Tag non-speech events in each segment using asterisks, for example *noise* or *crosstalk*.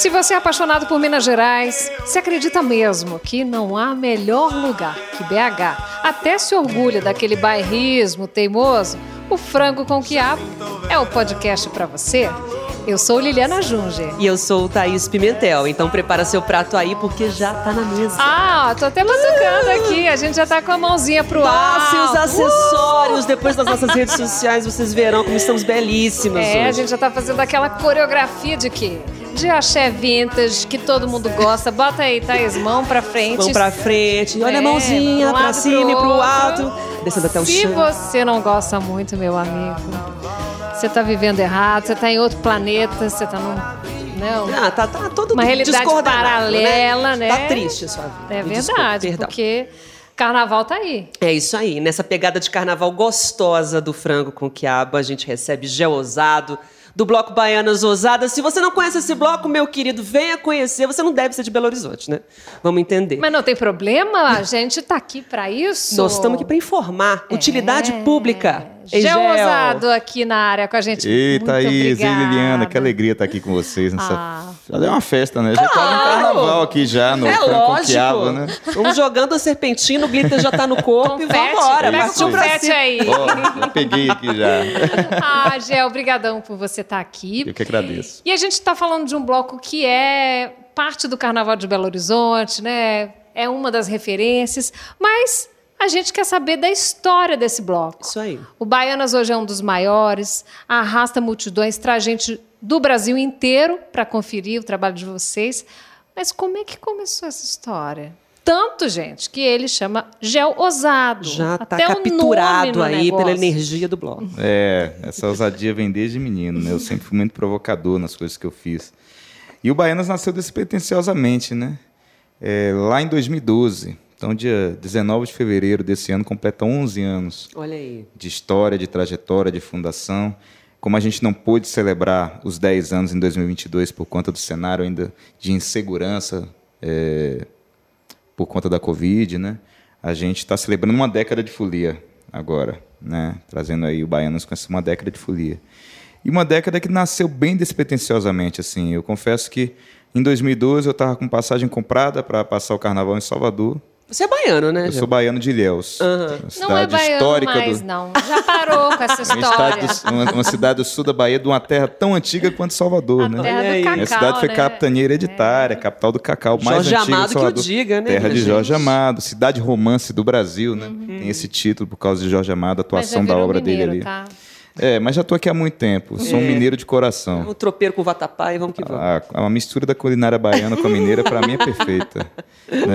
Se você é apaixonado por Minas Gerais, se acredita mesmo que não há melhor lugar que BH, até se orgulha daquele bairrismo teimoso, o Frango com Quiabo é o podcast para você. Eu sou Liliana Junger. E eu sou o Thaís Pimentel. Então prepara seu prato aí porque já tá na mesa. Ah, tô até batucando aqui. A gente já tá com a mãozinha pro Nossa, alto. e os acessórios. Depois nas nossas redes sociais vocês verão como estamos belíssimas É, a hoje. gente já tá fazendo aquela coreografia de quê? De axé vintage, que todo mundo gosta. Bota aí, Thaís, mão pra frente. Mão pra frente, olha É, a mãozinha pra cima e pro alto. Descendo até o Se chão. você não gosta muito, meu amigo, você tá vivendo errado, você tá em outro planeta, você tá num. Não, Ah, tá, tá todo uma realidade descoordenado, paralela, né? Tá triste a sua vida. é Me verdade, perdão. porque carnaval tá aí. É isso aí. Nessa pegada de carnaval gostosa do frango com quiabo, a gente recebe Gel Ousado, do Bloco Baianas Ousadas. Se você não conhece esse bloco, meu querido, venha conhecer. Você não deve ser de Belo Horizonte, né? Vamos entender. Mas não tem problema, a gente tá aqui pra isso. Nós estamos aqui para informar. Utilidade É. pública. Gel. Ousado aqui na área com a gente. Ei, Muito Thaís, obrigada. Liliana, que alegria estar aqui com vocês nessa. Ah. Já é uma festa, né? Já tá no carnaval aqui já, no É Franco né? Vamos jogando a serpentina, o glitter já tá no corpo e Confete, vambora. pega o confete aí. Já peguei aqui já. *laughs* Ah, Gel, obrigadão por você estar aqui. Eu que agradeço. E a gente está falando de um bloco que é parte do Carnaval de Belo Horizonte, né? É uma das referências, mas a gente quer saber da história desse bloco. Isso aí. O Baianas hoje é um dos maiores, arrasta multidões, traz gente do Brasil inteiro para conferir o trabalho de vocês. Mas como é que começou essa história? Tanto, gente, que ele chama Gel Ousado. Já tá o capturado aí pela negócio. energia do bloco. *laughs* É, essa ousadia vem desde menino, né? Eu sempre fui muito provocador nas coisas que eu fiz. E o Baianas nasceu despretensiosamente, né? É, lá em 2012. Então, dia 19 de fevereiro desse ano, completa 11 anos. De história, de trajetória, de fundação. Como a gente não pôde celebrar os 10 anos em 2022 por conta do cenário ainda de insegurança é, por conta da Covid, né? A gente está celebrando uma década de folia agora, né? Trazendo aí o Baianos com essa uma década de folia. E uma década que nasceu bem despretensiosamente, assim. Eu confesso que em 2012 eu estava com passagem comprada para passar o carnaval em Salvador. Você é baiano, né? Eu sou baiano de Ilhéus, uma Não é cidade baiano histórica mais, do, não. Já parou com essa *laughs* uma, história. estado- uma- uma cidade do sul da Bahia, de uma terra tão antiga quanto Salvador, A né? terra aí. do cacau, Minha cidade foi né? capitania hereditária, capital do cacau mais Jorge antigo Amado de que o Salvador. diga, né, Terra de Jorge gente? Amado, cidade romance do Brasil, né? Tem esse título por causa de Jorge Amado, a Uhum. Já atuação da obra mineiro, dele ali. Tá? É, mas já tô aqui há muito tempo. Sou um mineiro de coração. Um tropeiro com vatapá e vamos que vamos. A, a mistura da culinária baiana com a mineira, para mim, é perfeita. *laughs* né?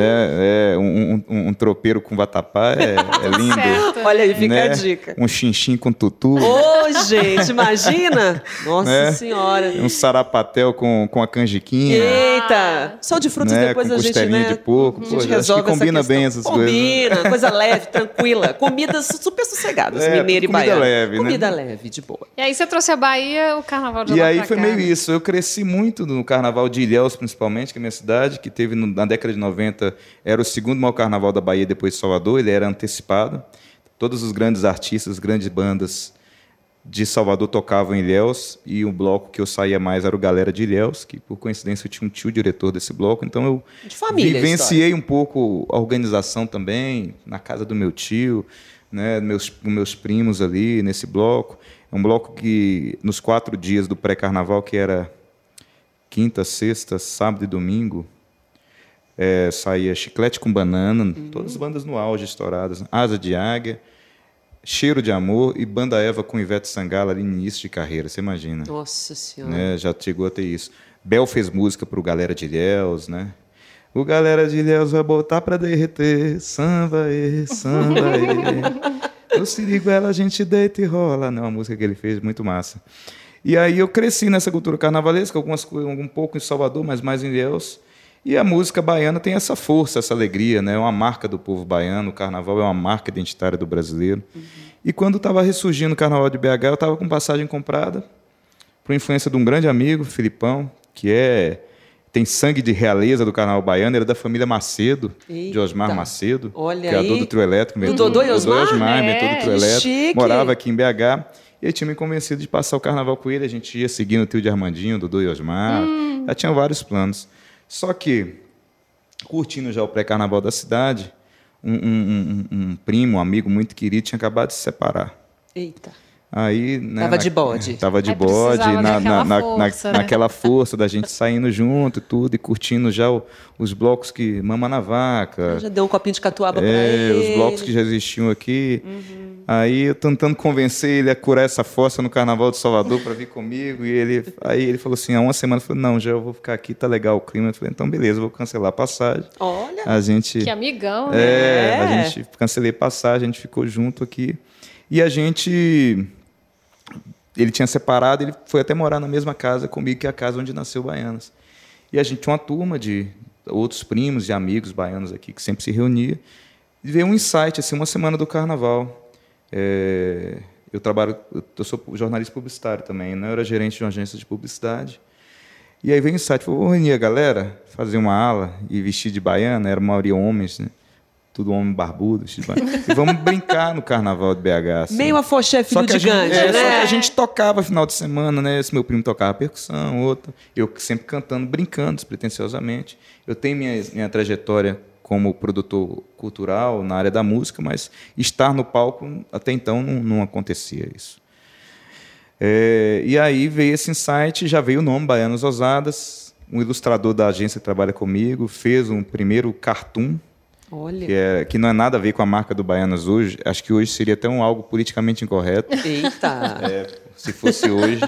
é, um, um- um tropeiro com vatapá é, é lindo. Certo. Olha aí, fica né? a dica. Um chinchim com tutu. Ô, gente, imagina! *laughs* Nossa Né? senhora. Um sarapatel com, com a canjiquinha. Eita! Só de frutas né, depois com a gente, né? de porco. A gente acho que resolve essa combina questão. bem essas coisas. Combina, coisa *laughs* leve, tranquila. Comidas super sossegadas, É, mineira e comida baiana. leve, né? Comida leve, de boa. E aí você trouxe a Bahia, o carnaval de E lá aí foi cá. meio isso. Eu cresci muito no carnaval de Ilhéus, principalmente, que é a minha cidade, que teve na década de 90, era o segundo maior carnaval da Bahia depois de Salvador, ele era antecipado. Todos os grandes artistas, grandes bandas de Salvador tocavam em Ilhéus, e o bloco que eu saía mais era o Galera de Ilhéus, que por coincidência eu tinha um tio diretor desse bloco, então eu De família, a vivenciei um pouco a organização também, na casa do meu tio, né, meus, meus primos ali nesse bloco. É um bloco que, nos quatro dias do pré-carnaval, que era quinta, sexta, sábado e domingo, é, saía Chiclete com Banana, todas as bandas no auge estouradas, Asa de Águia, Cheiro de Amor e Banda Eva com Ivete Sangala ali no início de carreira, você imagina Nossa senhora. né? Já chegou a ter isso. Bel fez música pro Galera de Ilhéus, né? O Galera de Ilhéus vai botar pra derreter, samba e samba e. No Siriguela a gente deita e rola. Não, a música que ele fez, muito massa. E aí eu cresci nessa cultura carnavalesca, algumas um pouco em Salvador, mas mais em Ilhéus. E a música baiana tem essa força, essa alegria, né? É uma marca do povo baiano. O carnaval é uma marca identitária do brasileiro. E quando estava ressurgindo o carnaval de BH, eu estava com passagem comprada por influência de um grande amigo, Filipão, que é tem sangue de realeza do carnaval baiano, era da família Macedo, de Eita. Osmar Macedo, Olha criador aí. do trio elétrico. Do Dodô e Osmar? Osmar, É, do trio elétrico, chique. morava aqui em BH. E ele tinha me convencido de passar o carnaval com ele. A gente ia seguindo o tio de Armandinho, Dudu e Osmar. Hum. Já tinha vários planos. Só que, curtindo já o pré-carnaval da cidade, um, um- um- um primo, um amigo muito querido, tinha acabado de se separar. Eita. Aí, né, Tava de bode. Tava de Aí bode, na, na, na- força, na- né? naquela força da gente saindo junto e tudo, e curtindo já o- os blocos que Mama na Vaca, Já deu um copinho de catuaba pra é, ele. Uhum. os blocos que já existiam aqui. Aí eu tentando convencer ele a curar essa força no Carnaval de Salvador para vir comigo. E ele, aí ele falou assim: há uma semana, eu falei: não, já eu vou ficar aqui, tá legal o clima. Eu falei: então beleza, eu vou cancelar a passagem. Olha. A gente. Que amigão, né? É, a É. gente cancelei passagem, a gente ficou junto aqui. E a gente. Ele tinha separado, ele foi até morar na mesma casa comigo, que é a casa onde nasceu Baianas. E a gente tinha uma turma de outros primos e amigos baianos aqui que sempre se reunia. E veio um insight, assim, uma semana do carnaval. É, eu trabalho, eu sou jornalista publicitário também, né? Eu era gerente de uma agência de publicidade. E aí veio o insight, falou, vou reunir a galera, fazer uma ala e vestir de baiana, era a maioria homens, né? Tudo homem barbudo. E vamos brincar no carnaval de BH. assim. Meio afoxé filho de gente, Gandhi, é, né? só que a gente tocava final de semana, né? Esse meu primo tocava percussão, outro. Eu sempre cantando, brincando despretensiosamente. Eu tenho minha, minha trajetória como produtor cultural na área da música, mas estar no palco, até então, não, não acontecia isso. É, e aí veio esse insight, já veio o nome Baianos Ousadas. Um ilustrador da agência que trabalha comigo fez um primeiro cartoon Olha. que, é, que não é nada a ver com a marca do Baianas hoje. Acho que hoje seria até um algo politicamente incorreto, Eita. é, se fosse hoje.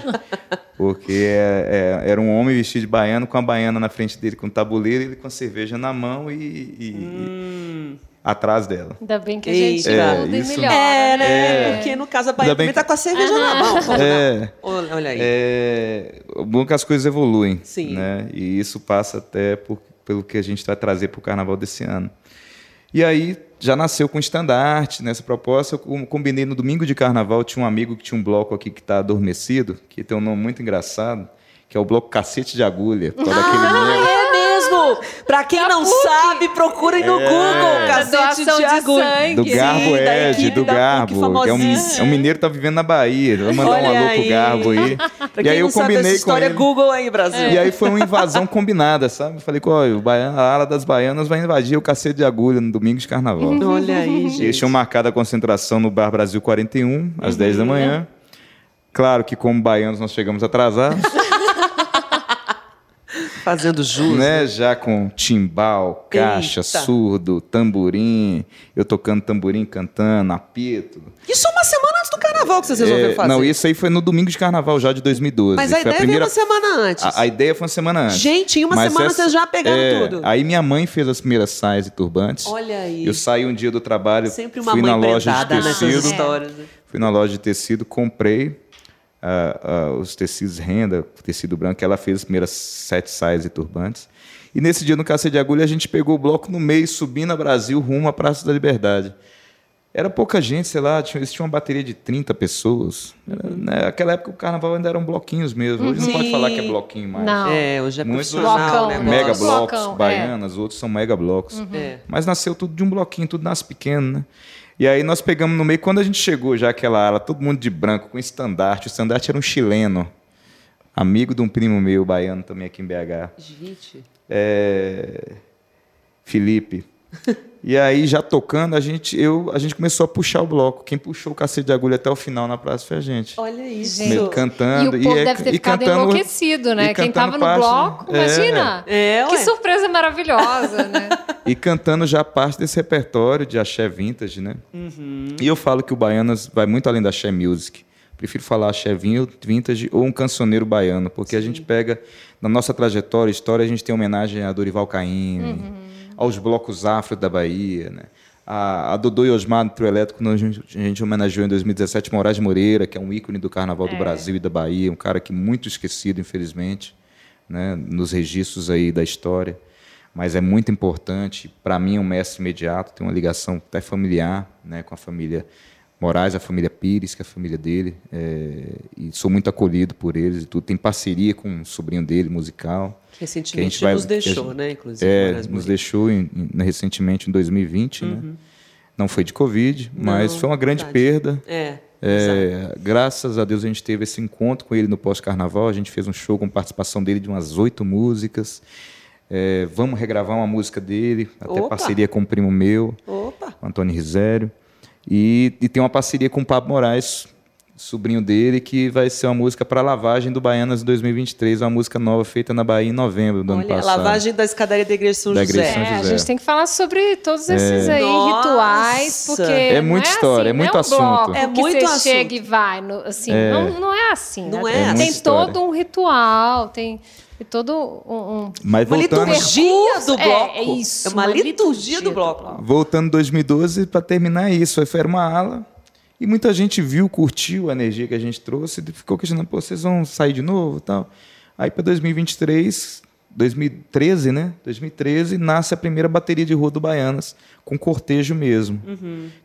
Porque é- é- era um homem vestido de baiano, com a baiana na frente dele, com o tabuleiro, ele com a cerveja na mão e, e- e atrás dela. Ainda bem que a gente Eita. muda É, e isso-. É, né? né? Porque no caso a Bahia bem também tá que- com a cerveja na mão. É? Olha, olha aí. é bom que as coisas evoluem. Sim. Né? E isso passa até por- pelo que a gente vai trazer para o carnaval desse ano. E aí já nasceu com estandarte nessa proposta. Eu com- combinei no domingo de carnaval, tinha um amigo que tinha um bloco aqui que está adormecido, que tem um nome muito engraçado, que é o bloco Cacete de Agulha. por daquele *laughs* meme. É mesmo! Pra quem Da não PUC. sabe, procurem no Google. Da Cacete de de agulha. sangue. Do Sim, Garbo da Ed, do da PUC Garbo, que é um, é um mineiro que tá vivendo na Bahia. Vou mandar Olha um alô pro aí. Garbo aí. *laughs* Pra e quem aí eu não sabe combinei essa com história, ele. Google aí, Brasil. E aí foi uma invasão *laughs* combinada, sabe? Eu Falei, olha, o baiano- a ala das baianas vai invadir o cacete de agulha no domingo de carnaval. *laughs* Olha aí, Eles gente. tinham marcado a concentração no Bar Brasil 41, às 10 Uhum. da manhã. Claro que, como baianos, nós chegamos atrasados, Fazendo jus. né? Já com timbal, caixa, Eita. surdo, tamborim. Eu tocando tamborim, cantando, apito. Isso uma semana antes do carnaval que vocês resolveram É, fazer. não, isso aí foi no domingo de carnaval já de 2012. Mas a ideia primeira... veio uma semana antes. A, a ideia foi uma semana antes. Gente, em uma Mas semana essa- vocês já pegaram é, tudo. Aí minha mãe fez as primeiras saias e turbantes. Olha aí. Eu saí um dia do trabalho, Sempre uma fui mãe na loja de nessas tecido, histórias. né? fui na loja de tecido, comprei ah, ah, os tecidos renda, tecido branco, ela fez as primeiras sete saias e turbantes. E nesse dia no Cacete de Agulha a gente pegou o bloco no meio, subindo a Brasil rumo à Praça da Liberdade. Era pouca gente, sei lá, tinha, eles tinham uma bateria de 30 pessoas. Era, né, Naquela época o carnaval ainda eram bloquinhos mesmo. Hoje não pode falar que é bloquinho mais. Não. É, hoje é Muitos profissional, Blocão, né? mega Blocos. Blocão, é. baianas, outros são mega blocos. É. Mas nasceu tudo de um bloquinho, tudo nasce pequeno, né? E aí nós pegamos no meio, quando a gente chegou já aquela ala, todo mundo de branco, com estandarte. O estandarte era um chileno, amigo de um primo meu, baiano também aqui em BH. Gente. É... Felipe. E aí, já tocando, a gente, eu, a gente começou a puxar o bloco. Quem puxou o cacete de agulha até o final na praça foi a gente. Olha isso. Gente. Meio cantando. E o povo é- deve ter e ficado cantando- enlouquecido, né? e Quem cantando tava no parte, bloco, né? imagina. É, que surpresa maravilhosa, né? *laughs* E cantando já parte desse repertório de axé vintage, né? Uhum. E eu falo que o Baianas vai muito além da axé music. Prefiro falar axé vin- vintage ou um cancioneiro baiano, porque a gente pega, na nossa trajetória, história, a gente tem homenagem a Dorival Caymmi, Uhum. Aos blocos afro da Bahia, né? A, a Dodô e Osmar do Trio Elétrico, a gente, homenageou em 2017 Moraes Moreira, que é um ícone do Carnaval do Brasil e da Bahia, um cara que muito esquecido, infelizmente, né? nos registros aí da história mas é muito importante. Para mim, é um mestre imediato, tem uma ligação até familiar né, com a família Moraes, a família Pires, que é a família dele, é, e sou muito acolhido por eles e tudo. Tem parceria com o sobrinho dele, musical. Que recentemente gente vai- nos deixou, gente- né? Inclusive. É, nos Moreira. deixou em- em- recentemente, em 2020, né? Não foi de Covid, mas Não, foi uma grande verdade. perda. É. É, graças a Deus a gente teve esse encontro com ele no pós-carnaval. A gente fez um show com participação dele de umas oito músicas. É, vamos regravar uma música dele, até Opa! parceria com um primo meu, Opa. Antônio Risério. E, e tem uma parceria com o Pablo Moraes, sobrinho dele, que vai ser uma música para lavagem do Baianas 2023, uma música nova feita na Bahia em novembro do ano Olha, passado. lavagem da escadaria da Igreja de São Da José. Igreja de São É, a José. gente tem que falar sobre todos esses aí Nossa! rituais, porque É não muita é história, é assim, muito não é um assunto. bloco É que muito você assunto. chega e vai, no- assim, não, não é assim, Não né? é Tem, assim. tem história. todo um ritual, tem, tem todo um, um- Mas Uma voltando, liturgia do É, bloco. é isso, É uma, uma liturgia, liturgia do bloco. voltando 2012, para terminar isso, foi era uma ala e muita gente viu, curtiu a energia que a gente trouxe e ficou questionando, pô, vocês vão sair de novo e tal. Aí para 2023, 2013, né? 2013, nasce a primeira bateria de rua do Baianas, com cortejo mesmo.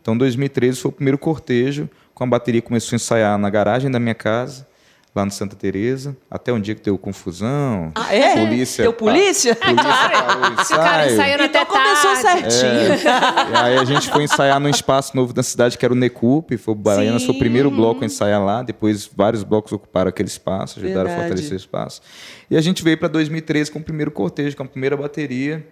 Então 2013 foi o primeiro cortejo, com a bateria começou a ensaiar na garagem da minha casa, lá no Santa Teresa, até um dia que deu confusão. Ah, é? Polícia, Deu polícia? Polícia *laughs* parou o Se o cara ensaiando Então até começou tarde. certinho. E aí a gente foi ensaiar num espaço novo da cidade, que era o Necup. Foi o Baianas foi o primeiro bloco a ensaiar lá. Depois vários blocos ocuparam aquele espaço, ajudaram Verdade. a fortalecer o espaço. E a gente veio para 2013 com o primeiro cortejo, com a primeira bateria,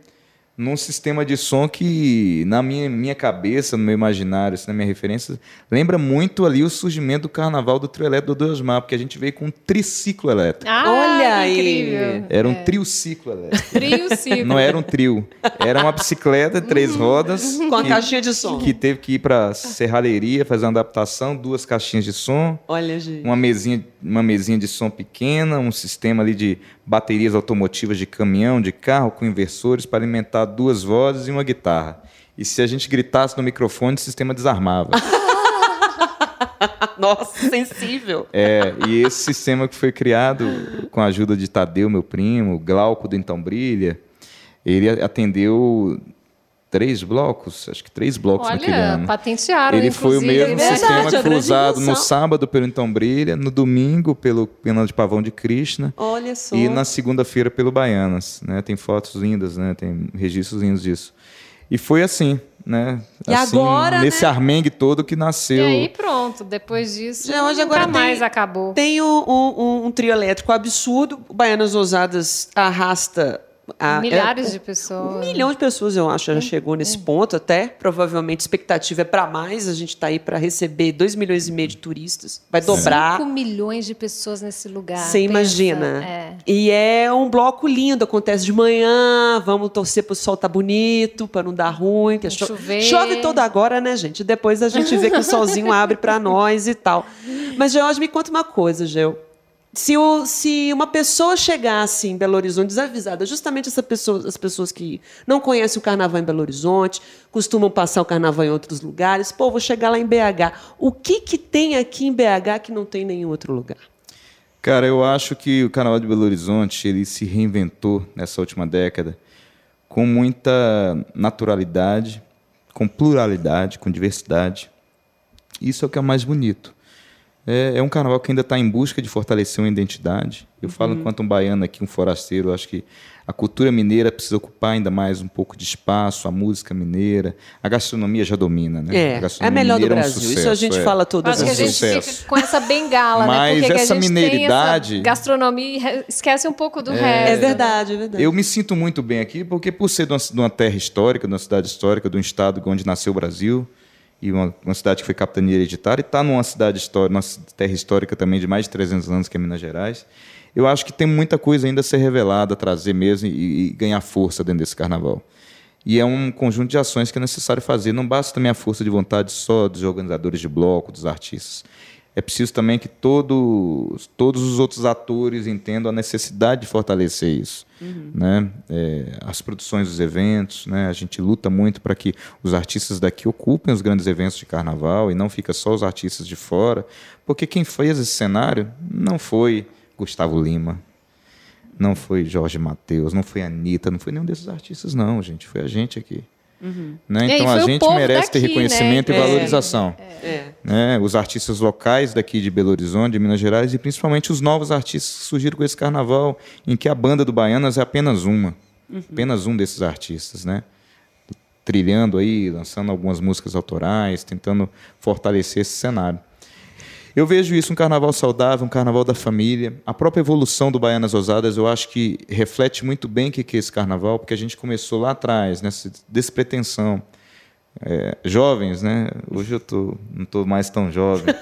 num sistema de som que, na minha, minha cabeça, no meu imaginário, assim, na minha referência, lembra muito ali o surgimento do carnaval do trio elétrico do Osmar, porque a gente veio com um triciclo elétrico. Ah, Olha aí. incrível. Era um triociclo elétrico. Trio ciclo. Não era um trio. Era uma bicicleta de três rodas. Com a que- caixinha de som. que teve que ir para serralheria fazer uma adaptação, duas caixinhas de som, Olha, gente. uma mesinha, uma mesinha de som pequena, um sistema ali de baterias automotivas de caminhão, de carro com inversores para alimentar duas vozes e uma guitarra. E se a gente gritasse no microfone, o sistema desarmava. *laughs* Nossa, sensível. É, e esse sistema que foi criado com a ajuda de Tadeu, meu primo, Glauco do Então Brilha, ele atendeu três blocos, acho que três blocos naquele Olha, ano. patentearam, Ele foi o mesmo né? Verdade, sistema que foi usado no sábado pelo Então Brilha, no domingo pelo Pena de Pavão de Krishna Olha só. e na segunda-feira pelo Baianas. Né? Tem fotos lindas, né? tem registros lindos disso. E foi assim, né? E assim, agora, Nesse né? armengue todo que E nasceu. aí pronto, depois disso Já hoje nunca agora tem- mais acabou. Tem um, um- um- um trio elétrico absurdo. O Baianas Ousadas arrasta. A- Milhares é, de pessoas. Um milhão de pessoas, eu acho, já chegou nesse ponto até. Provavelmente a expectativa é para mais. A gente está aí para receber 2 milhões e meio de turistas. Vai dobrar. 5 milhões de pessoas nesse lugar. Você imagina. É. E é um bloco lindo, acontece de manhã, vamos torcer pro sol tá bonito, para não dar ruim. Que Não cho- chover. Chove toda agora, né, gente? Depois a gente vê que o *laughs* solzinho abre para nós e tal. Mas, George, me conta uma coisa, Geo. Se, o- se uma pessoa chegasse em Belo Horizonte desavisada, justamente essa pessoa, as pessoas que não conhecem o carnaval em Belo Horizonte, costumam passar o carnaval em outros lugares, pô, vou chegar lá em BH. O que, que tem aqui em BH que não tem em nenhum outro lugar? Cara, eu acho que o Carnaval de Belo Horizonte ele se reinventou nessa última década com muita naturalidade, com pluralidade, com diversidade. Isso é o que é mais bonito. É, é um carnaval que ainda está em busca de fortalecer uma identidade. Eu falo enquanto um baiano aqui, um forasteiro, acho que a cultura mineira precisa ocupar ainda mais um pouco de espaço, a música mineira, a gastronomia já domina, né? É, a é a melhor do mineira é um Brasil. Isso a sucesso, gente é. fala todas Acho que a gente vezes. sucesso. fica com essa bengala, Mas né? Porque que essa a gente mineiridade- tem essa gastronomia esquece um pouco do É resto. verdade, é verdade. Eu me sinto muito bem aqui, porque por ser de uma, de uma terra histórica, de uma cidade histórica, de um estado onde nasceu o Brasil, e uma, uma cidade que foi capitania hereditária, e está numa cidade histórica, numa terra histórica também de mais de 300 anos, que é Minas Gerais, eu acho que tem muita coisa ainda a ser revelada, a trazer mesmo e, e ganhar força dentro desse carnaval. E é um conjunto de ações que é necessário fazer. Não basta também a força de vontade só dos organizadores de bloco, dos artistas. É preciso também que todos, todos os outros atores entendam a necessidade de fortalecer isso. Né? É, as produções dos eventos, né? a gente luta muito para que os artistas daqui ocupem os grandes eventos de carnaval e não fica só os artistas de fora, porque quem fez esse cenário não foi Gustavo Lima, não foi Jorge Mateus, não foi Anitta, não foi nenhum desses artistas, não, gente. Foi a gente aqui. Né? E aí Então a gente merece ter daqui, né? reconhecimento É. e valorização. É. Né? Os artistas locais daqui de Belo Horizonte, de Minas Gerais, e principalmente os novos artistas que surgiram com esse carnaval, em que a banda do Baianas é apenas uma. Apenas um desses artistas. Né? trilhando aí, lançando algumas músicas autorais, tentando fortalecer esse cenário. Eu vejo isso um carnaval saudável, um carnaval da família. A própria evolução do Baianas Ousadas, eu acho que reflete muito bem o que é esse carnaval, porque a gente começou lá atrás, nessa despretensão. É, jovens, né? Hoje eu tô, não estou mais tão jovem. *laughs*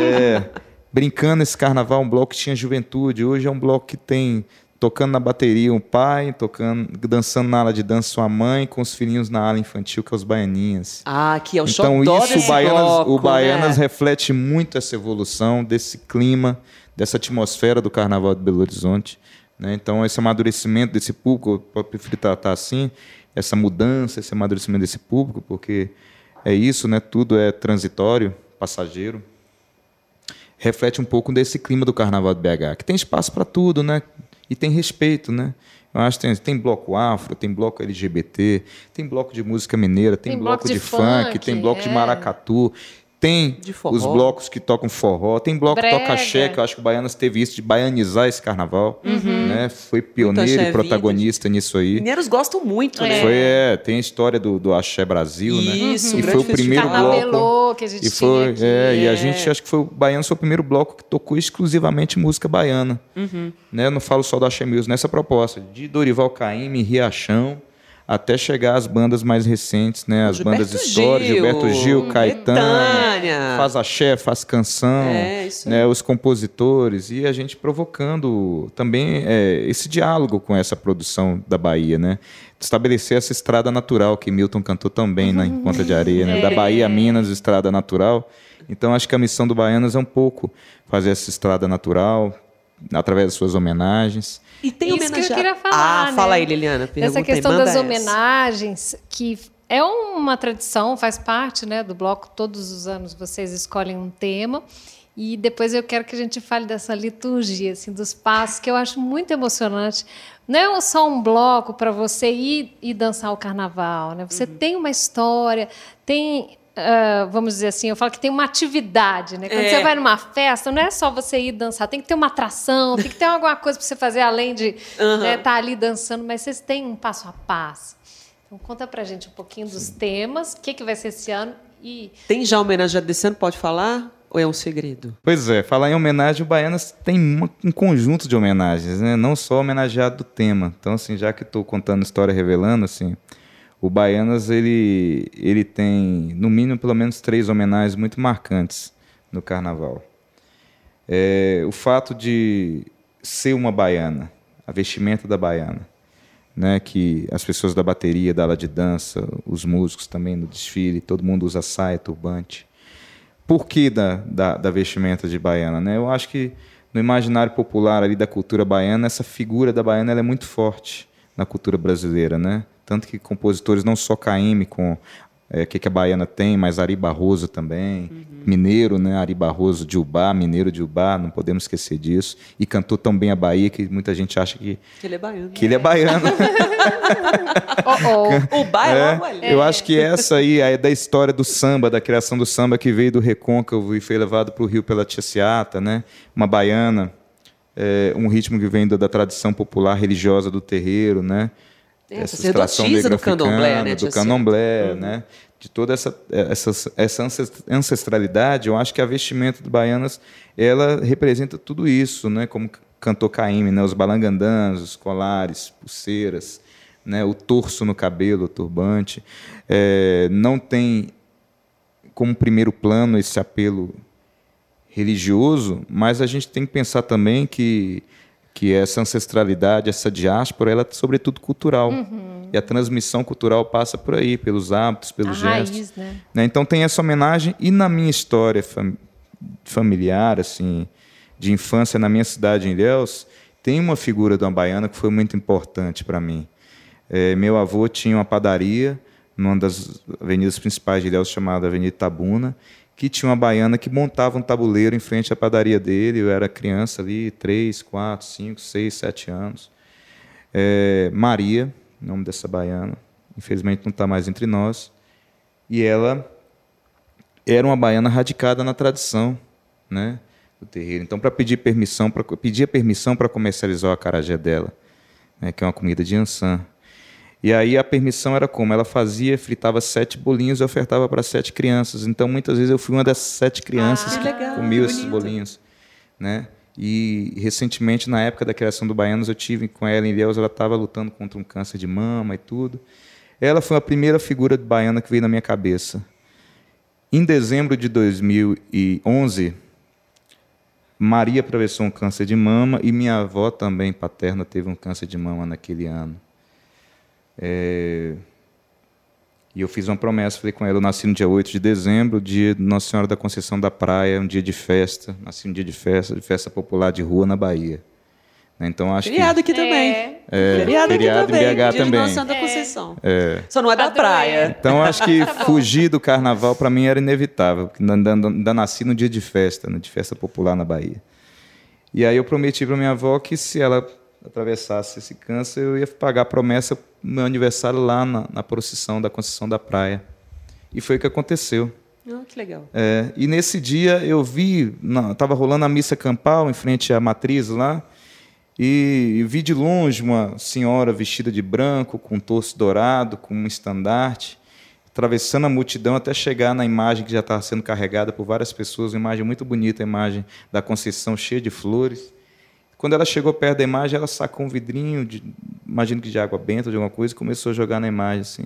É, brincando esse carnaval, um bloco que tinha juventude. Hoje é um bloco que tem tocando na bateria um pai, tocando, dançando na ala de dança sua mãe, com os filhinhos na ala infantil, que é os baianinhas. Ah, que é o Então isso, o Baianas, bloco, o Baianas né? reflete muito essa evolução, desse clima, dessa atmosfera do Carnaval de Belo Horizonte. Né? Então esse amadurecimento desse público, eu prefiro tratar assim, essa mudança, esse amadurecimento desse público, porque é isso, né? tudo é transitório, passageiro. Reflete um pouco desse clima do Carnaval de BH, que tem espaço para tudo, né? E tem respeito, né? Eu acho que tem, tem bloco afro, tem bloco LGBT, tem bloco de música mineira, tem, Tem bloco, bloco de de, funk, funk, tem bloco de é. maracatu, tem os blocos que tocam forró, tem bloco que toca Brega. axé, que eu acho que o Baianas teve isso de baianizar esse carnaval, né? Foi pioneiro e protagonista nisso aí. Mineiros gostam muito, né? Foi, é, tem a história do, do Axé Brasil, né? Isso, e grande foi o primeiro bloco. Que a gente E foi, tinha aqui. é, e a é. gente acho que foi o Baiano foi o primeiro bloco que tocou exclusivamente música baiana. Uhum. Né? Eu não falo só da Axé Music, nessa proposta, de Dorival Caymmi, Riachão, até chegar às bandas mais recentes, né? As Gilberto bandas históricas, Gil, Gilberto Gil, Caetano, Betânia. faz axé, faz canção, É, né? Os compositores e a gente provocando também é, esse diálogo com essa produção da Bahia, né? Estabelecer essa estrada natural que Milton cantou também na em Ponta de Areia, né? Da Bahia a Minas, estrada natural. Então acho que a missão do Baianas é um pouco fazer essa estrada natural através das suas homenagens. E tem Isso que eu homenageado. queria falar, Ah, fala né? aí, Liliana. Pergunta Essa questão das essa. homenagens, que é uma tradição, faz parte né, do bloco, todos os anos vocês escolhem um tema. E depois eu quero que a gente fale dessa liturgia, assim, dos passos, que eu acho muito emocionante. Não é só um bloco para você ir e dançar o carnaval. Né? Você tem uma história, tem. Ah, vamos dizer assim, eu falo que tem uma atividade, né? Quando É. você vai numa festa, não é só você ir dançar, tem que ter uma atração, tem que ter alguma coisa para você fazer além de estar ali dançando, mas vocês têm um passo a passo. Então conta pra gente um pouquinho dos temas, o que, que vai ser esse ano e Tem já homenageado desse ano? Pode falar? Ou é um segredo? Pois é, falar em homenagem, o Baianas tem uma- um conjunto de homenagens, né? Não só homenageado do tema. Então, assim, já que estou contando história revelando, assim, o Baianas ele ele tem no mínimo pelo menos três homenagens muito marcantes no Carnaval. É, o fato de ser uma baiana, a vestimenta da baiana, né? Que as pessoas da bateria, da ala de dança, os músicos também no desfile, todo mundo usa saia, turbante por que da, da, da vestimenta de baiana? Né? Eu acho que no imaginário popular ali da cultura baiana, essa figura da baiana é muito forte na cultura brasileira. Né? Tanto que compositores, não só Caymmi, com é, o que, que a baiana tem, mas Ari Barroso também, mineiro, né? Ari Barroso de Ubá, mineiro de Ubá, não podemos esquecer disso. E cantou tão bem a Bahia que muita gente acha que, Que ele é baiano. que ele é baiano. *laughs* oh, oh. O bairro É, é logo ali. Eu acho que essa aí é da história do samba, da criação do samba que veio do Recôncavo e foi levado para o Rio pela Tia Seata, né? Uma baiana, é, um ritmo que vem da, da tradição popular religiosa do terreiro, né? É, Essa sacerdotisa do candomblé, né, Do candomblé, né? De toda essa, essa, essa ancest- ancestralidade, eu acho que a vestimenta do Baianas, ela representa tudo isso, né? Como cantou Caíme, né? Os balangandãs, os colares, pulseiras, né? O torso no cabelo, o turbante. É, não tem como primeiro plano esse apelo religioso, mas a gente tem que pensar também que que essa ancestralidade, essa diáspora, ela é sobretudo cultural. E a transmissão cultural passa por aí, pelos hábitos, a pelos gestos. raiz, né? né? Então tem essa homenagem e na minha história fam- familiar, assim, de infância na minha cidade em Ilhéus, tem uma figura de uma baiana que foi muito importante para mim. É, meu avô tinha uma padaria numa das avenidas principais de Ilhéus chamada Avenida Tabuna, que tinha uma baiana que montava um tabuleiro em frente à padaria dele. Eu era criança ali, três, quatro, cinco, seis, sete anos. É, Maria, nome dessa baiana, infelizmente não está mais entre nós. E ela era uma baiana radicada na tradição, né, do terreiro. Então, para pedir permissão, para pedir permissão para comercializar o acarajé dela, né, que é uma comida de Ançã. E aí a permissão era como? Ela fazia, fritava sete bolinhos e ofertava para sete crianças. Então muitas vezes eu fui uma das sete crianças Ah, que legal, comeu esses bolinhos, né? E recentemente na época da criação do Baianos eu tive com ela em Ilhéus, ela estava lutando contra um câncer de mama e tudo. Ela foi a primeira figura de baiana que veio na minha cabeça. Em dezembro de 2011, Maria atravessou um câncer de mama e minha avó também paterna teve um câncer de mama naquele ano. É, E eu fiz uma promessa, falei com ela, eu nasci no dia 8 de dezembro, dia de Nossa Senhora da Conceição da Praia, um dia de festa, nasci um dia de festa, de festa popular de rua na Bahia. Né, Então acho Feriado aqui É. também. É, feriado aqui feriado em também. BH dia também. Nossa Senhora da É. Conceição. que é, Só não é da Padroeira. praia. então acho que *laughs* Tá fugir do carnaval para mim era inevitável, porque ainda nasci no dia de festa, né, de festa popular na Bahia. E aí eu prometi para minha avó que se ela atravessasse esse câncer, eu ia pagar a promessa no meu aniversário lá na, na procissão da Conceição da Praia. E foi o que aconteceu. Ah, que legal. É, e nesse dia eu vi, estava rolando a missa campal em frente à matriz lá, e vi de longe uma senhora vestida de branco, com um torso dourado, com um estandarte, atravessando a multidão até chegar na imagem que já estava sendo carregada por várias pessoas, uma imagem muito bonita, a imagem da Conceição cheia de flores. Quando ela chegou perto da imagem, ela sacou um vidrinho, de, imagino que de água benta, de alguma coisa, e começou a jogar na imagem assim.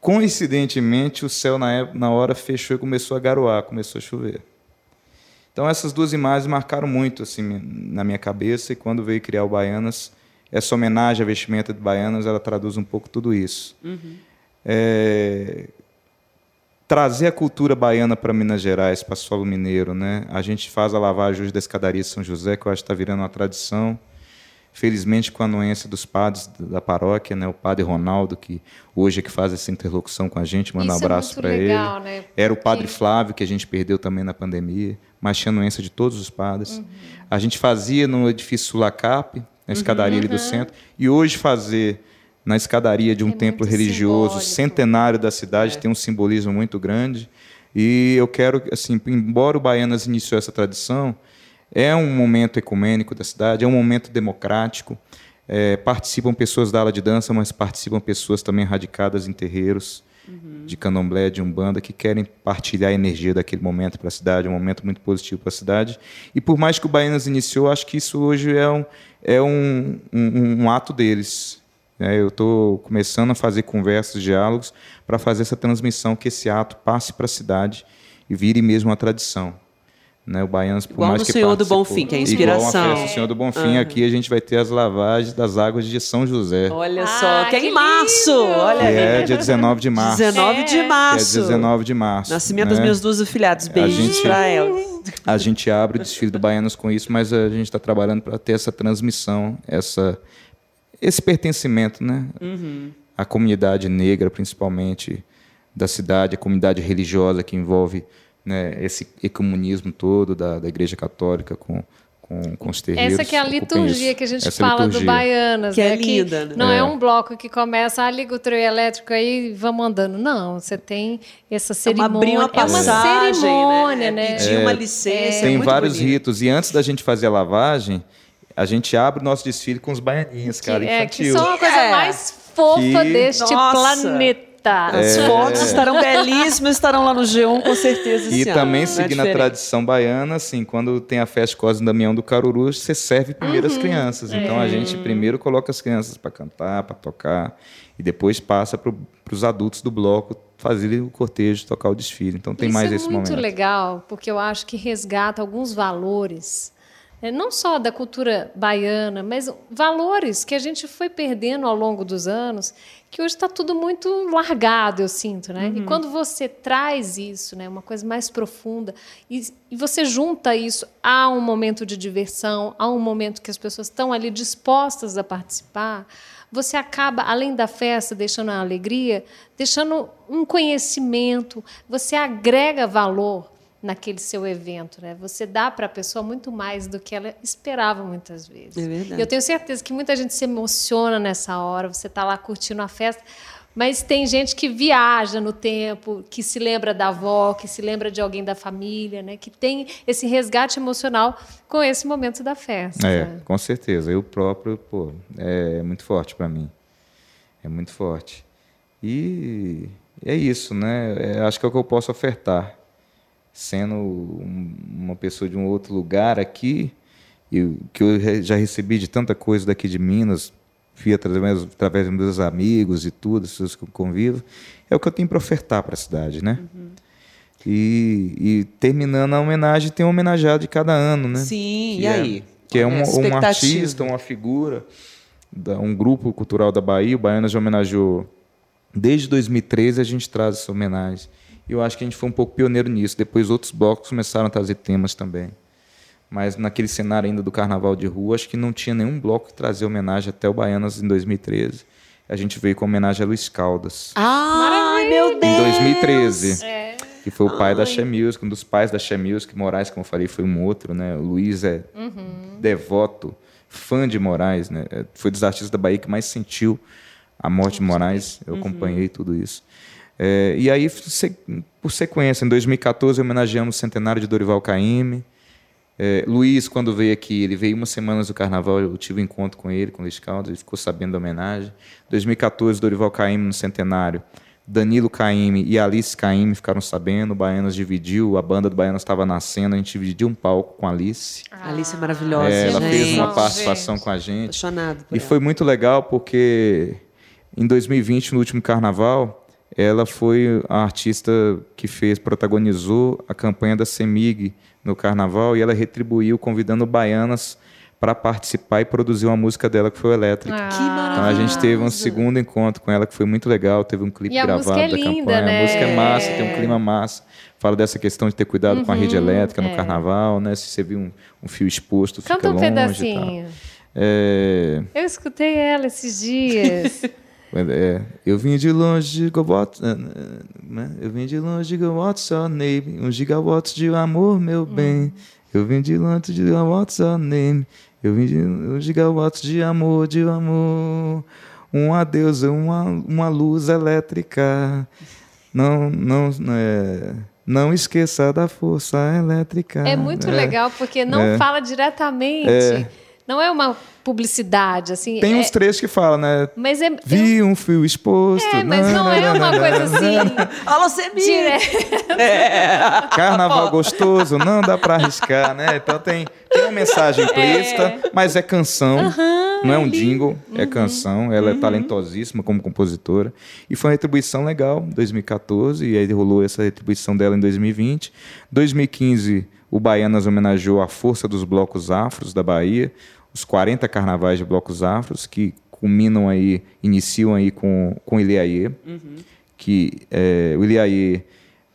Coincidentemente, o céu na, época- na hora fechou e começou a garoar, começou a chover. Então essas duas imagens marcaram muito assim na minha cabeça e quando veio criar o Baianas, essa homenagem à vestimenta de Baianas, ela traduz um pouco tudo isso. É, trazer a cultura baiana para Minas Gerais, para solo mineiro, né? A gente faz a lavagem hoje da escadaria de São José, que eu acho que está virando uma tradição. Felizmente, com a anuência dos padres da paróquia, né? O padre Ronaldo, que hoje é que faz essa interlocução com a gente, manda um Isso é abraço muito para ele. né? Era o padre Flávio, que a gente perdeu também na pandemia, mas tinha anuência de todos os padres. Uhum. A gente fazia no edifício Sulacap, na escadaria ali do centro, e hoje fazer na escadaria de um É templo religioso simbólico. centenário da cidade tem um simbolismo muito grande. E eu quero, assim, embora o Baianas iniciou essa tradição, é um momento ecumênico da cidade, é um momento democrático. É, participam pessoas da aula de dança, mas participam pessoas também radicadas em terreiros de candomblé, de umbanda, que querem partilhar a energia daquele momento para a cidade, um momento muito positivo para a cidade. E por mais que o Baianas iniciou, acho que isso hoje é um, é um, um, um ato deles. Né? eu estou começando a fazer conversas, diálogos, para fazer essa transmissão, que esse ato passe para a cidade e vire mesmo uma tradição. Né? O Baianos, por Igual mais no que Senhor do Bonfim, que é a Igual inspiração. uma festa do Senhor do Bonfim, aqui a gente vai ter as lavagens das águas de São José, Olha Ah, só, que é em março. lindo! Olha que aí. é dia 19 de março. 19 É. de Que é março. 19 de março. Nascimento né? dos meus duas afilhados. Beijos pra elas. A gente abre o desfile do Baianos com isso, mas a gente está trabalhando para ter essa transmissão, essa, esse pertencimento, né? Uhum. A comunidade negra, principalmente, da cidade, a comunidade religiosa que envolve né, esse ecumenismo todo da, da Igreja Católica com, com, com os terreiros. Essa que é a liturgia isso. que a gente Essa fala do liturgia. Baianas, Que é né? linda, né? não é. É. um bloco que começa, ah, liga o trio elétrico aí e vamos andando. Não, você tem essa É uma cerimônia. abrir uma é uma passagem, cerimônia, né? né? É Pedir uma licença. Tem é muito vários bonito. ritos. E antes da gente fazer a lavagem, a gente abre o nosso desfile com os baianinhos, Que, cara, é, que infantil. são a coisa É. mais fofa Que- deste Nossa. planeta. As É. fotos estarão belíssimas, estarão lá no G1 com certeza E ano. também Não é seguindo a diferente. tradição baiana, assim, quando tem a festa Cosme Damião do Caruru, você serve primeiro Uhum. as crianças. Então a gente primeiro coloca as crianças para cantar, para tocar, e depois passa para os adultos do bloco fazer o cortejo, tocar o desfile. Então tem Isso mais é esse muito momento. legal, porque eu acho que resgata alguns valores, né, não só da cultura baiana, mas valores que a gente foi perdendo ao longo dos anos, que hoje está tudo muito largado, eu sinto, né? E quando você traz isso, né, uma coisa mais profunda, e, e você junta isso a um momento de diversão, a um momento que as pessoas estão ali dispostas a participar, você acaba, além da festa, deixando a alegria, deixando um conhecimento, você agrega valor naquele seu evento, né? Você dá para a pessoa muito mais do que ela esperava muitas vezes. É verdade. E eu tenho certeza que muita gente se emociona nessa hora, você está lá curtindo a festa, mas tem gente que viaja no tempo, que se lembra da avó, que se lembra de alguém da família, né? Que tem esse resgate emocional com esse momento da festa. É, com certeza. Eu próprio, pô, é muito forte para mim. É muito forte. E é isso, né? É, acho que é o que eu posso ofertar. Sendo um- uma pessoa de um outro lugar aqui, e que eu já recebi de tanta coisa daqui de Minas, via através, através dos meus amigos e tudo, as pessoas que eu convivo, é o que eu tenho para ofertar para a cidade, né? E, e terminando a homenagem, tem um homenageado de cada ano, né? Sim, Que e é- aí? Que é um, um artista, uma figura, um grupo cultural da Bahia. O Baiana já homenageou. Desde 2013 a gente traz essa homenagem. E eu acho que a gente foi um pouco pioneiro nisso. Depois outros blocos começaram a trazer temas também. Mas naquele cenário ainda do carnaval de rua, acho que não tinha nenhum bloco que trazia homenagem até o Baianas em 2013. A gente veio com homenagem a Luiz Caldas. Ai, meu Deus! Em 2013. É. Que foi o pai da She Music, um dos pais da She Music. Moraes, como eu falei, foi um outro, né? O Luiz é devoto, fã de Moraes, né? É, Foi dos artistas da Bahia que mais sentiu a morte de Moraes. Eu acompanhei tudo isso. É, e aí, se- por sequência, em 2014, homenageamos o centenário de Dorival Caymmi. É, Luiz, quando veio aqui, ele veio umas semanas do carnaval, eu tive um encontro com ele, com o Luiz Caldas, ele ficou sabendo da homenagem. 2014, Dorival Caymmi no centenário. Danilo Caymmi e Alice Caymmi ficaram sabendo, o Baianas dividiu, a banda do Baianas estava nascendo, a gente dividiu um palco com a Alice. A Alice é maravilhosa, É, ela gente. fez uma Gente. participação com a gente. Apaixonado por E ela. foi muito legal porque em 2020, no último carnaval, ela foi a artista que fez, protagonizou a campanha da Semig no carnaval e ela retribuiu convidando baianas para participar e produzir uma música dela que foi o Elétrica. Ah. Que maravilha. Então a gente teve um segundo encontro com ela que foi muito legal, teve um clipe E a gravado música é da linda, campanha. né? A música é massa, tem um clima massa. Fala dessa questão de ter cuidado com a rede elétrica no é. carnaval, né? Se você viu um, um fio exposto, Canta fica um longe e tal. pedacinho. É, Eu escutei ela esses dias. *laughs* é, eu vim de longe de gigawatt, né? Eu vim de longe de gigawatt só name, um gigawatt de amor, meu bem. Eu vim de longe de gigawatt só name. Eu vim de um gigawatt de amor, de amor. Um adeus, uma, uma luz elétrica. Não, não, é, não esqueça da força elétrica. É muito legal porque não É. fala diretamente. É. Não é uma publicidade, assim. Tem é- uns trechos que falam, né? Mas é. Vi um fio exposto. É, mas não é uma coisa assim. *laughs* Alô, Semig! Direto. Carnaval *laughs* gostoso, não dá pra arriscar, né? Então tem, tem uma mensagem implícita, mas é canção, não é um jingle, é canção. Ela é talentosíssima como compositora. E foi uma retribuição legal em 2014, e aí rolou essa retribuição dela em 2020. 2015, o Baianas homenageou a força dos blocos afros da Bahia, os 40 carnavais de blocos afros, que culminam aí, iniciam aí com, com Ilhaie, que é, o Ilhaie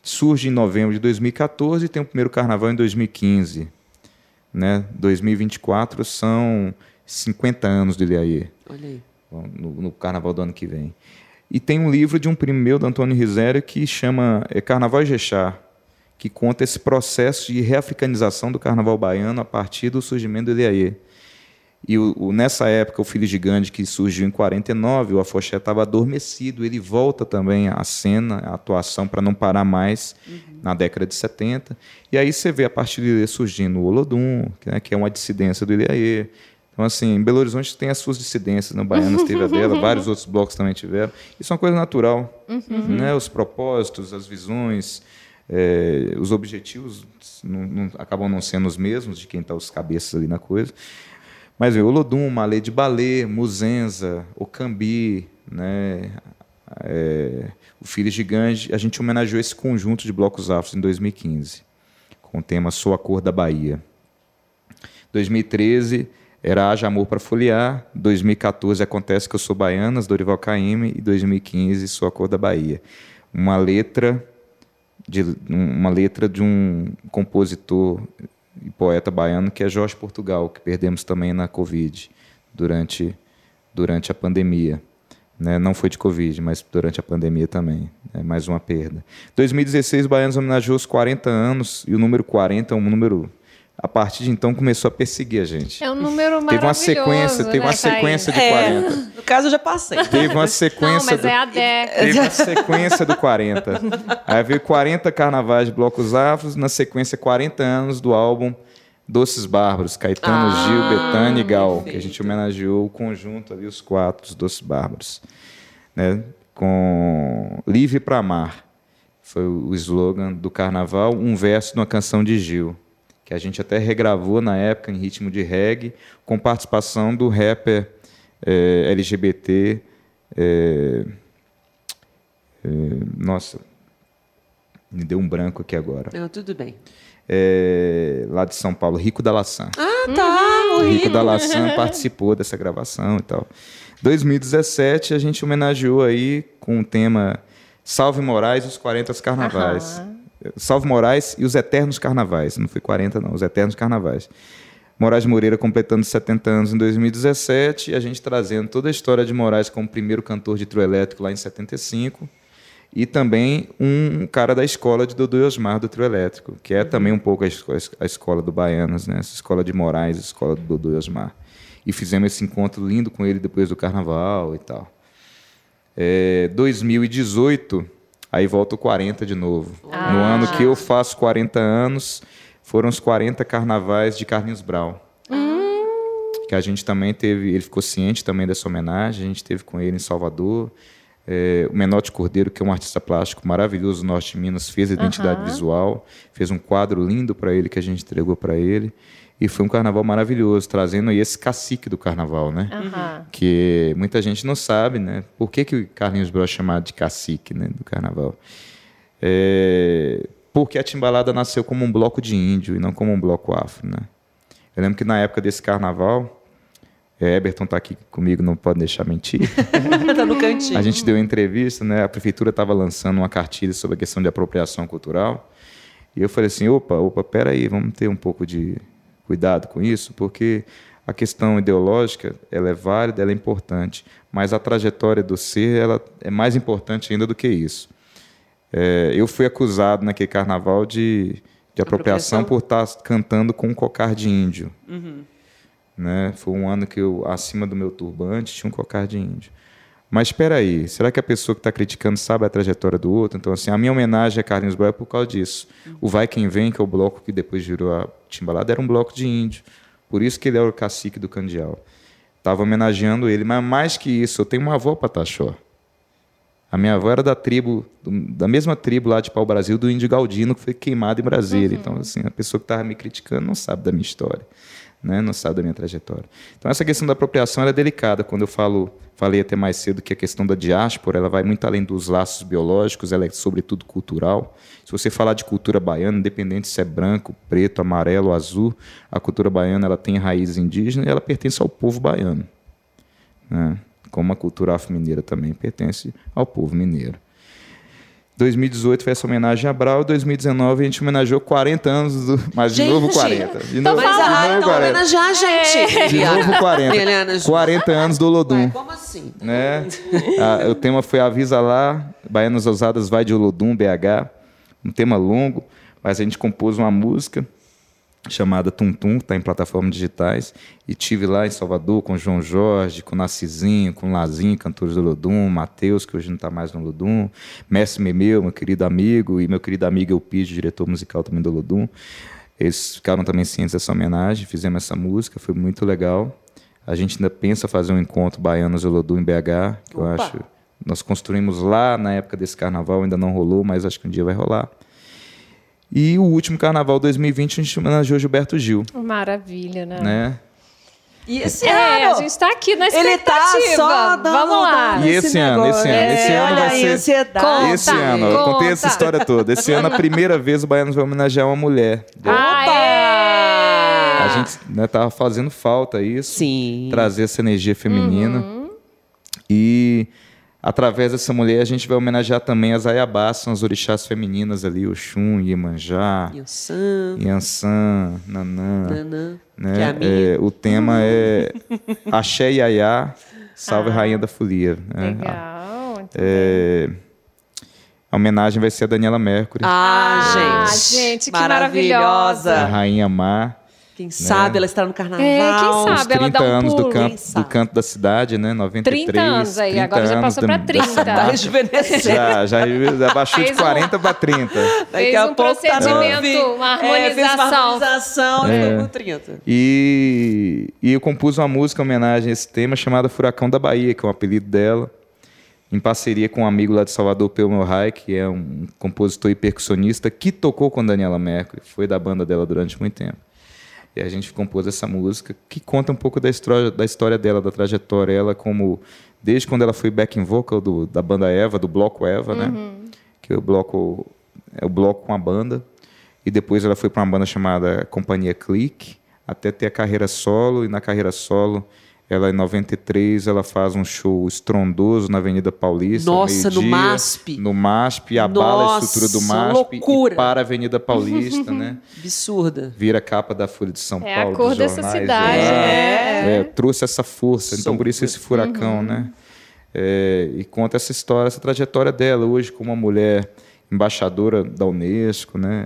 surge em novembro de 2014 e tem o primeiro carnaval em 2015. Né? 2024 são 50 anos do Ilhaie, Olha aí. no, no carnaval do ano que vem. E tem um livro de um primo meu, do Antônio Risério, que chama é, Carnaval Jexá, que conta esse processo de reafricanização do carnaval baiano a partir do surgimento do Ilhaie. E o, o- nessa época, o Filho Gigante, que surgiu em 49, o Afoxé estava adormecido. Ele volta também à cena, à atuação, para não parar mais na década de 70. E aí você vê a partir dele surgindo o Olodum, que, né, que é uma dissidência do Ilhaê. Então, assim, em Belo Horizonte tem as suas dissidências, no Baianas teve a dela, *laughs* vários outros blocos também tiveram. Isso é uma coisa natural. Né? Os propósitos, as visões, eh, os objetivos não- não- acabam não sendo os mesmos de quem está os cabeças ali na coisa. Mas o Olodum, Malê de Balê, Muzenza, Ocambi, né, é, o Filho Gigante, a gente homenageou esse conjunto de blocos afros em 2015, com o tema Sou a Cor da Bahia. 2013 era Haja Amor para Folhear, 2014 Acontece que eu sou baianas, Dorival Caymmi, e 2015 Sou a Cor da Bahia. Uma letra de, uma letra de um compositor e poeta baiano que é Jorge Portugal, que perdemos também na Covid, durante, durante a pandemia. Né? Não foi de Covid, mas durante a pandemia também. É mais uma perda. 2016, o Baianos homenageou os 40 anos, e o número 40 é um número. A partir de então começou a perseguir a gente. É um número Teve uma maravilhoso. sequência, teve né, uma sequência de Caio? 40. No caso, eu já passei. Teve uma Não, sequência. mas do- é a década. Teve uma sequência do 40. Aí veio 40 carnavais de blocos afros, na sequência 40 anos do álbum Doces Bárbaros, Caetano, Ah, Gil, Betânia e Gal, que a perfeito. gente homenageou o conjunto ali, os quatro, os Doces Bárbaros. né, com Livre para Amar. Foi o slogan do carnaval, um verso de uma canção de Gil, que a gente até regravou na época em ritmo de reggae, com participação do rapper é, LGBT. É, é, nossa, me deu um branco aqui agora. Não, tudo bem. Lá de São Paulo, Rico da Laçã. Ah, tá. O Rico da Laçã participou dessa gravação e tal. 2017 a gente homenageou aí com o tema Salve Moraes os 40 Carnavais. Salve Moraes e os Eternos Carnavais. Não foi 40 não, os Eternos Carnavais. Moraes Moreira completando 70 anos em 2017 e a gente trazendo toda a história de Moraes como primeiro cantor de trio elétrico lá em 75 e também um cara da escola de Dodô e Osmar do trio elétrico, que é também um pouco a escola, a escola do Baianas, né? Essa escola de Moraes, a escola do Dodô e Osmar. E fizemos esse encontro lindo com ele depois do carnaval e tal. É, 2018, aí volta o 40 de novo. No ano que eu faço 40 anos, foram os 40 carnavais de Carlinhos Brau. Que a gente também teve, ele ficou ciente também dessa homenagem, a gente teve com ele em Salvador. É, o Menotti Cordeiro, que é um artista plástico maravilhoso do Norte de Minas, fez a identidade visual, fez um quadro lindo para ele que a gente entregou para ele. E foi um carnaval maravilhoso, trazendo aí esse cacique do carnaval, né? Aham. que muita gente não sabe, né? Por que, que o Carlinhos Brau é chamado de cacique né, do carnaval? É, porque a timbalada nasceu como um bloco de índio e não como um bloco afro, né? Eu lembro que na época desse carnaval, é, Eberton está aqui comigo, não pode deixar mentir. *laughs* tá no cantinho. A gente deu uma entrevista, né? A prefeitura estava lançando uma cartilha sobre a questão de apropriação cultural. E eu falei assim, opa, opa, peraí, vamos ter um pouco de cuidado com isso, porque a questão ideológica, ela é válida, ela é importante, mas a trajetória do ser, ela é mais importante ainda do que isso. É, eu fui acusado naquele carnaval de, de apropriação, Apropriação? por estar cantando com um cocar de índio. Né? Foi um ano que eu, acima do meu turbante, tinha um cocar de índio. Mas espera aí, será que a pessoa que está criticando sabe a trajetória do outro? Então, assim, a minha homenagem a Carlinhos Brown é por causa disso. O Vai Quem Vem, que é o bloco que depois virou a Timbalada, era um bloco de índio. Por isso que ele é o cacique do Candial. Estava homenageando ele, mas mais que isso, eu tenho uma avó pataxó. A minha avó era da tribo, da mesma tribo lá de Pau Brasil, do índio Galdino, que foi queimado em Brasília. Então, assim, a pessoa que estava me criticando não sabe da minha história, né? não sabe da minha trajetória. Então, essa questão da apropriação ela é delicada. Quando eu falo, falei até mais cedo que a questão da diáspora, ela vai muito além dos laços biológicos, ela é sobretudo cultural. Se você falar de cultura baiana, independente se é branco, preto, amarelo, azul, a cultura baiana ela tem raízes indígenas e ela pertence ao povo baiano né? como a cultura afro-mineira também pertence ao povo mineiro. 2018 foi essa homenagem a Brau, 2019 a gente homenageou 40 anos, do, mas de Gente, novo 40. De novo, Mas de ah, novo então 40. homenagear a gente. De novo 40. Helena, Ju. 40 anos do Olodum. Ué, Como assim? Né? Ah, o tema foi Avisa Lá, Baianas Ousadas vai de Olodum, BH. Um tema longo, mas a gente compôs uma música chamada Tum Tum, que está em plataformas digitais. E tive lá em Salvador com João Jorge, com Narcisinho, com Lazinho, cantores do Olodum, Matheus, que hoje não está mais no Olodum, Mestre Memeu, meu querido amigo, e meu querido amigo Elpidio, diretor musical também do Olodum. Eles ficaram também cientes dessa homenagem, fizemos essa música, foi muito legal. A gente ainda pensa fazer um encontro Baianos Olodum em BH, que eu Opa! acho. Nós construímos lá na época desse carnaval, ainda não rolou, mas acho que um dia vai rolar. E o último carnaval 2020 a gente homenageou Gilberto Gil, Maravilha, né? né? E esse É, ano? a gente tá aqui na Ele tá expectativa. só dando- Vamos lá. E esse ano, esse ano, esse É, ano olha vai aí, ser- ansiedade. Conta, Esse ano, eu contei essa história toda. Esse ano, a primeira vez, o Baianos vai homenagear uma mulher. Ah, é! A gente né, tava fazendo falta isso. Sim. Trazer essa energia feminina. Uhum. E através dessa mulher a gente vai homenagear também as Ayabás, são as orixás femininas ali, Oxum, Iemanjá, Yansan, Yansan, Nanã. Nanã, né? que é a minha. É, o tema é *laughs* Axé Yayá, Salve Rainha da Folia. né? Legal. É, a homenagem vai ser a Daniela Mercury, Ah, Ah, gente. gente, que a maravilhosa. Rainha Mar. Quem sabe ela está no carnaval. É, quem Os sabe? ela 30 dá um anos do pulo, do sabe? canto da cidade, né? 93. 30 anos aí, 30 agora já passou da- dessa 30. Tá marca. rejuvenescendo. Já, já, já baixou de Fez um- 40 para 30. Fez um procedimento, uma É, fez uma harmonização. harmonização e É. ficou com 30. E, e eu compus uma música em homenagem a esse tema chamada Furacão da Bahia, que é o apelido dela. em parceria com um amigo lá de Salvador, Pelmo Rai, que é um compositor e percussionista que tocou com Daniela Mercury, foi da banda dela durante muito tempo. E a gente compôs essa música que conta um pouco da história, da história dela, da trajetória. Ela como desde quando ela foi backing vocal do, da banda Eva, do bloco Eva, né? Que é o bloco é o bloco com a banda. E depois ela foi para uma banda chamada Companhia Click, até ter a carreira solo e na carreira solo ela, em 93, ela faz um show estrondoso na Avenida Paulista. Nossa, no MASP. No MASP, abala a Nossa, estrutura do MASP loucura. e para a Avenida Paulista, *laughs* né? Absurda. Vira a capa da Folha de São É Paulo. a cor dos dessa jornais, cidade, né? É, trouxe essa força, então por isso esse furacão, né? É, e conta essa história, essa trajetória dela hoje como uma mulher embaixadora da Unesco, né?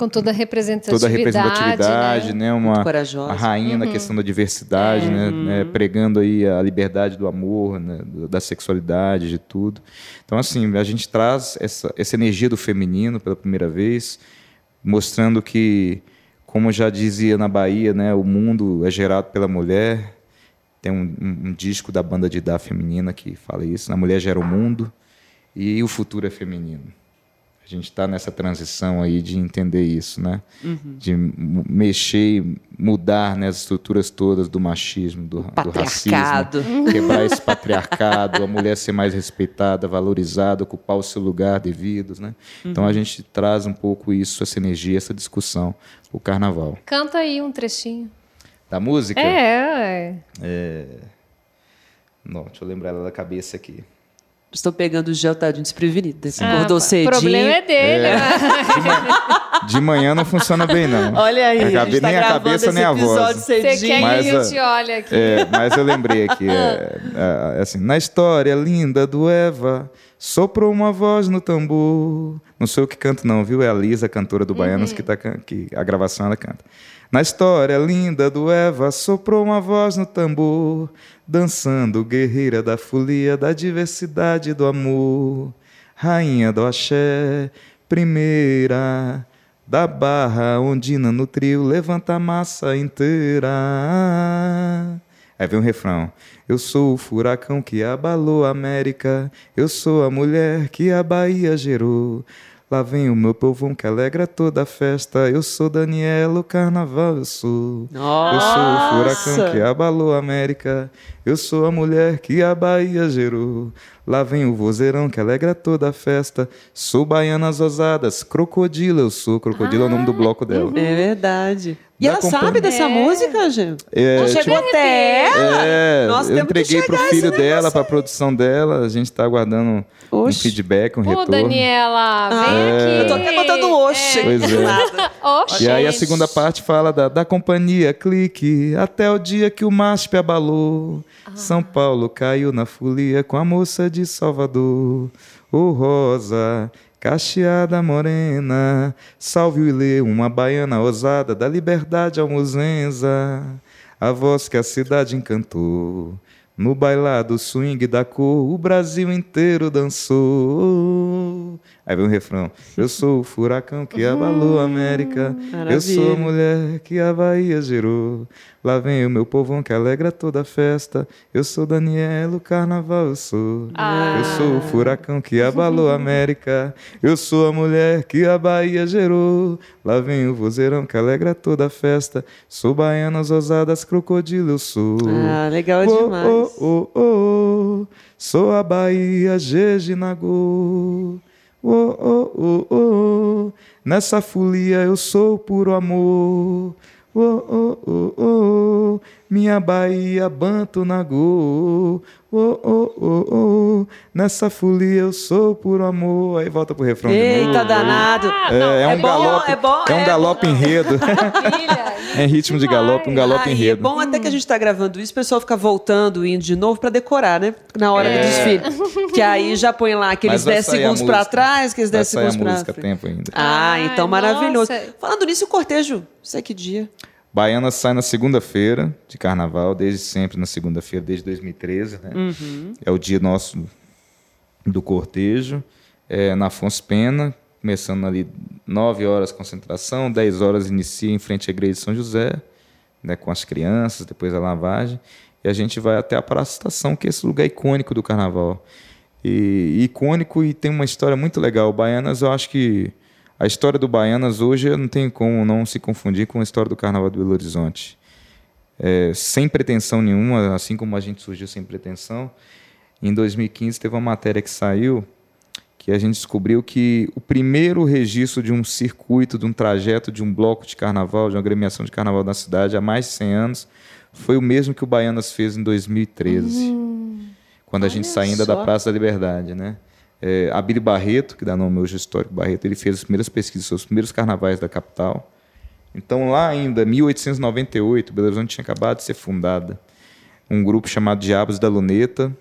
É, Com toda a representatividade. toda a representatividade, né? né? Uma a rainha na questão da diversidade, né? né? Pregando aí a liberdade do amor, né? da sexualidade, de tudo. Então assim, a gente traz essa, essa energia do feminino pela primeira vez, mostrando que, como já dizia na Bahia, né? O mundo é gerado pela mulher. Tem um, um- um disco da banda de da feminina que fala isso. A mulher gera o mundo e o futuro é feminino. A gente está nessa transição aí de entender isso, né? De m- mexer e mudar né, as estruturas todas do machismo, do, do Patriarcado. racismo, quebrar esse patriarcado, a mulher ser mais respeitada, valorizada, ocupar o seu lugar devido, né? Então a gente traz um pouco isso, essa energia, essa discussão, o carnaval. Canta aí um trechinho. Da música? É, é. Não, deixa eu lembrar ela da cabeça aqui. Estou pegando o gel, tadinho, desprevenida. Você Ah, acordou o cedinho. problema é dele. né? De manhã não funciona bem, não. Olha aí, A gente tá nem a gravando cabeça, esse nem a episódio voz. Você cedinho. quer Mas, que eu te olhe aqui? É, mas eu lembrei aqui, é, é, assim, na história linda do Eva, soprou uma voz no tambor. Não sou eu que canto não, viu? É a Lisa, cantora do Baianos, que, tá, que a gravação ela canta. Na história linda do Eva, soprou uma voz no tambor, dançando guerreira da folia, da diversidade do amor. Rainha do axé, primeira, da barra ondina no trio, levanta a massa inteira. Aí vem um refrão. Eu sou o furacão que abalou a América. Eu sou a mulher que a Bahia gerou. Lá vem o meu povão que alegra toda a festa. Eu sou Daniela, o carnaval eu sou. Eu sou o furacão Nossa! que abalou a América. Eu sou a mulher que a Bahia gerou. Lá vem o vozeirão que alegra toda a festa. Sou baianas ousadas, crocodilo eu sou. Crocodilo é o nome do bloco dela. É verdade. E Da ela companhia- sabe dessa É. música, gente? É, Não chegou até ela? É, Nossa, eu entreguei pro filho dela, pra produção dela. A gente tá aguardando um feedback, um Pô, retorno. Daniela, vem Ah, aqui. Eu tô até botando oxe. Pois é. *laughs* Oxe. E aí a segunda parte fala da, da companhia Clique, até o dia que o MASP abalou. São Paulo caiu na folia com a moça de Salvador. Ô Rosa, cacheada morena, salve o Ilê, uma baiana ousada, da liberdade almozenza. A voz que a cidade encantou. No bailado swing da cor, o Brasil inteiro dançou. Aí vem o refrão. Eu sou o furacão que abalou a América. Eu sou a Maravilha. mulher que a Bahia gerou. Lá vem o meu povão que alegra toda a festa. Eu sou Daniela, o carnaval eu sou. Eu sou o furacão que abalou a América. Eu sou a mulher que a Bahia gerou. Lá vem o vozeirão que alegra toda a festa. Sou baianas ousadas, crocodilo eu sou. Ah, legal Oh, demais. oh, oh, oh, sou a Bahia, Jejinagô. Oh, oh, oh, oh, nessa folia eu sou puro amor. Oh, oh, oh, oh, minha Bahia, Banto Nagô. Oh, oh, oh, oh, nessa folia eu sou puro amor. Aí volta pro refrão de Eita, novo. danado. É, é um é bom, galope, é bom, é um é galope enredo. *laughs* É ritmo de galope, um galope Ah, e é enredo. bom até que a gente tá gravando isso, o pessoal fica voltando, indo de novo pra decorar, né? Na hora do desfile. Que aí já põe lá aqueles Mas vai 10 sair a segundos pra música. trás, aqueles Vai 10 sair a segundos pra música a frente. tempo ainda. Ah, Ai, então maravilhoso. nossa. Falando nisso, o cortejo, sei que dia. Baiana sai na segunda-feira de carnaval, desde sempre na segunda-feira, desde 2013, né? É o dia nosso do cortejo. É na Afonso Pena, começando ali 9 horas concentração, 10 horas inicia em frente à igreja de São José, né, com as crianças, depois a lavagem. E a gente vai até a Praça Estação, que é esse lugar icônico do carnaval. e icônico e tem uma história muito legal. Baianas, eu acho que a história do Baianas hoje não tem como não se confundir com a história do Carnaval do Belo Horizonte. É, sem pretensão nenhuma, assim como a gente surgiu sem pretensão. Em 2015 teve uma matéria que saiu que a gente descobriu que o primeiro registro de um circuito, de um trajeto, de um bloco de carnaval, de uma agremiação de carnaval na cidade há mais de 100 anos, foi o mesmo que o Baianas fez em 2013, hum, quando a gente saindo da Praça da Liberdade, né? É, a Billy Barreto, que dá nome hoje histórico Barreto, ele fez as primeiras pesquisas os primeiros carnavais da capital. Então, lá ainda, 1898, Belo Horizonte tinha acabado de ser fundada. Um grupo chamado Diabos da Luneta,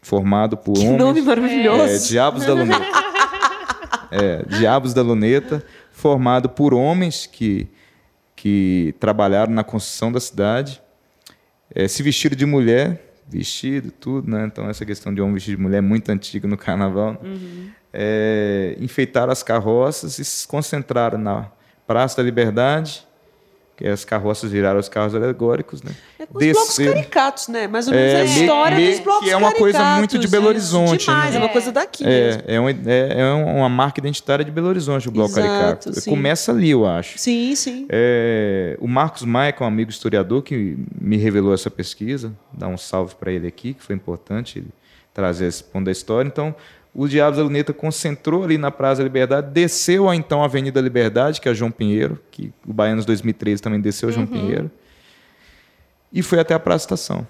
formado por que homens. nome maravilhoso! É, Diabos da Luneta. *laughs* é, Diabos da Luneta, formado por homens que, que trabalharam na construção da cidade, é, se vestiram de mulher, vestido, tudo, né? Então, essa questão de homem vestido de mulher é muito antiga no *laughs* carnaval. Uhum. É, enfeitaram as carroças e se concentraram na Praça da Liberdade que as carroças viraram os carros alegóricos, né? É os Descer. blocos caricatos, né? Mais ou menos é, a história me, dos blocos Que é uma coisa muito de Belo Horizonte. Demais, né? é uma coisa daqui é, é, uma, é, é, uma marca identitária de Belo Horizonte, o bloco Exato, caricato. Sim. Começa ali, eu acho. Sim, sim. É, o Marcos Maia, que é um amigo historiador que me revelou essa pesquisa, dá um salve para ele aqui, que foi importante ele trazer esse ponto da história. Então, o Diabos da Luneta concentrou ali na Praça da Liberdade, desceu a então a Avenida Liberdade, que é a João Pinheiro, que o Baianos 2013 também desceu a João uhum. Pinheiro, e foi até a Praça Estação.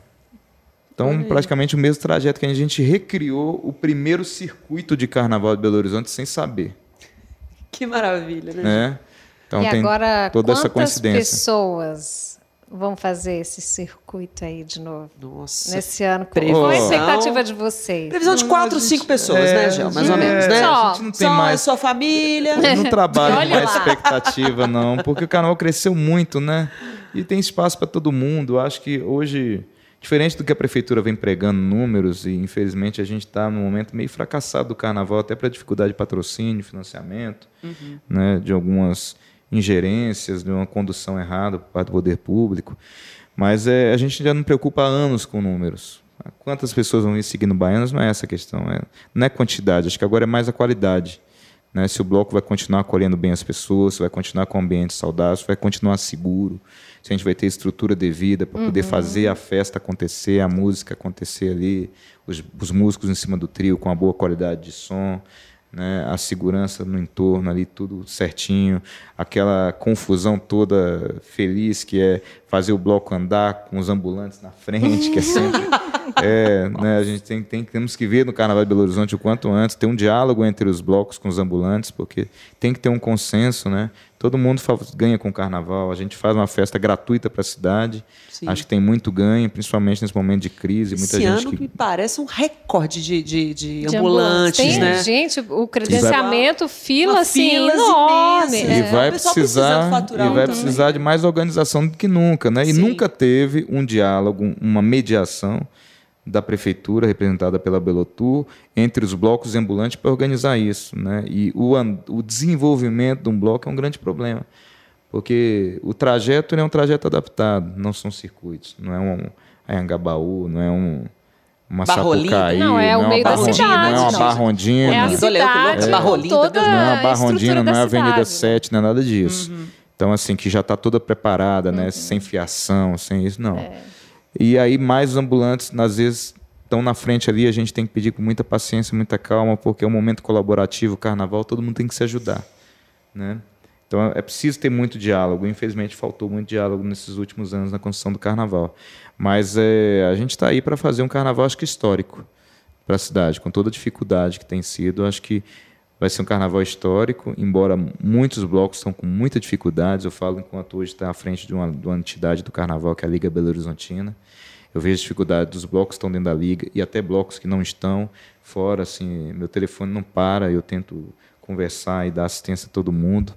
Então, uhum. praticamente o mesmo trajeto que a gente recriou o primeiro circuito de carnaval de Belo Horizonte sem saber. Que maravilha, né? É. Então e tem agora, toda essa coincidência. pessoas vão fazer esse circuito aí de novo. Nossa. Nesse ano. Qual a expectativa de vocês? Previsão de quatro, gente, cinco pessoas, é, né, Gel? Mais ou menos, né? Só, a gente não tem só mais. sua família. *laughs* Não trabalho mais expectativa, não, porque o canal cresceu muito, né? E tem espaço para todo mundo. Acho que hoje, diferente do que a prefeitura vem pregando números, e infelizmente a gente está num momento meio fracassado do carnaval, até para dificuldade de patrocínio, financiamento, uhum. né? De algumas ingerências, de uma condução errada por parte do poder público. Mas é, a gente já não preocupa há anos com números. Quantas pessoas vão ir seguindo baianos não é essa a questão. É, não é quantidade, acho que agora é mais a qualidade. Né? Se o bloco vai continuar acolhendo bem as pessoas, se vai continuar com um ambiente saudável, se vai continuar seguro, se a gente vai ter estrutura devida para uhum. poder fazer a festa acontecer, a música acontecer ali, os, os músicos em cima do trio com uma boa qualidade de som né, a segurança no entorno ali, tudo certinho, aquela confusão toda feliz que é fazer o bloco andar com os ambulantes na frente, que é sempre. *laughs* *laughs* é, né, a gente tem, tem, temos que ver no Carnaval de Belo Horizonte o quanto antes, ter um diálogo entre os blocos com os ambulantes, porque tem que ter um consenso, né? Todo mundo ganha com o carnaval. A gente faz uma festa gratuita para a cidade. Sim. Acho que tem muito ganho, principalmente nesse momento de crise. Muita Esse gente ano que... me parece um recorde de, de, de, de ambulantes, tem, né? Gente, o credenciamento, fila assim, enorme. E vai precisar, e vai precisar de mais organização do que nunca, né? E Sim. nunca teve um diálogo, uma mediação da prefeitura, representada pela Belotur, entre os blocos ambulantes para organizar isso. Né? E o, o desenvolvimento de um bloco é um grande problema, porque o trajeto é um trajeto adaptado, não são circuitos, não é um Anhangabaú, não é um uma Sapucaí, não, é o não meio é da cidade. Não é uma Barrondina. É a cidade, é, toda não é uma Barrondina, não é a Avenida cidade, 7, não é nada disso. Uhum. Então, assim, que já está toda preparada, né? Uhum. Sem fiação, sem isso, não. É. E aí mais os ambulantes, às vezes, estão na frente ali, a gente tem que pedir com muita paciência, muita calma, porque é um momento colaborativo, carnaval, todo mundo tem que se ajudar, né? Então é preciso ter muito diálogo. Infelizmente faltou muito diálogo nesses últimos anos na construção do carnaval. Mas é, a gente está aí para fazer um carnaval, acho que histórico para a cidade, com toda a dificuldade que tem sido. Acho que vai ser um carnaval histórico, embora muitos blocos estão com muita dificuldades. Eu falo enquanto hoje está à frente de uma, de uma entidade do carnaval, que é a Liga Belo Horizontina. Eu vejo dificuldade dos blocos que estão dentro da liga e até blocos que não estão fora. Assim, meu telefone não para, eu tento conversar e dar assistência a todo mundo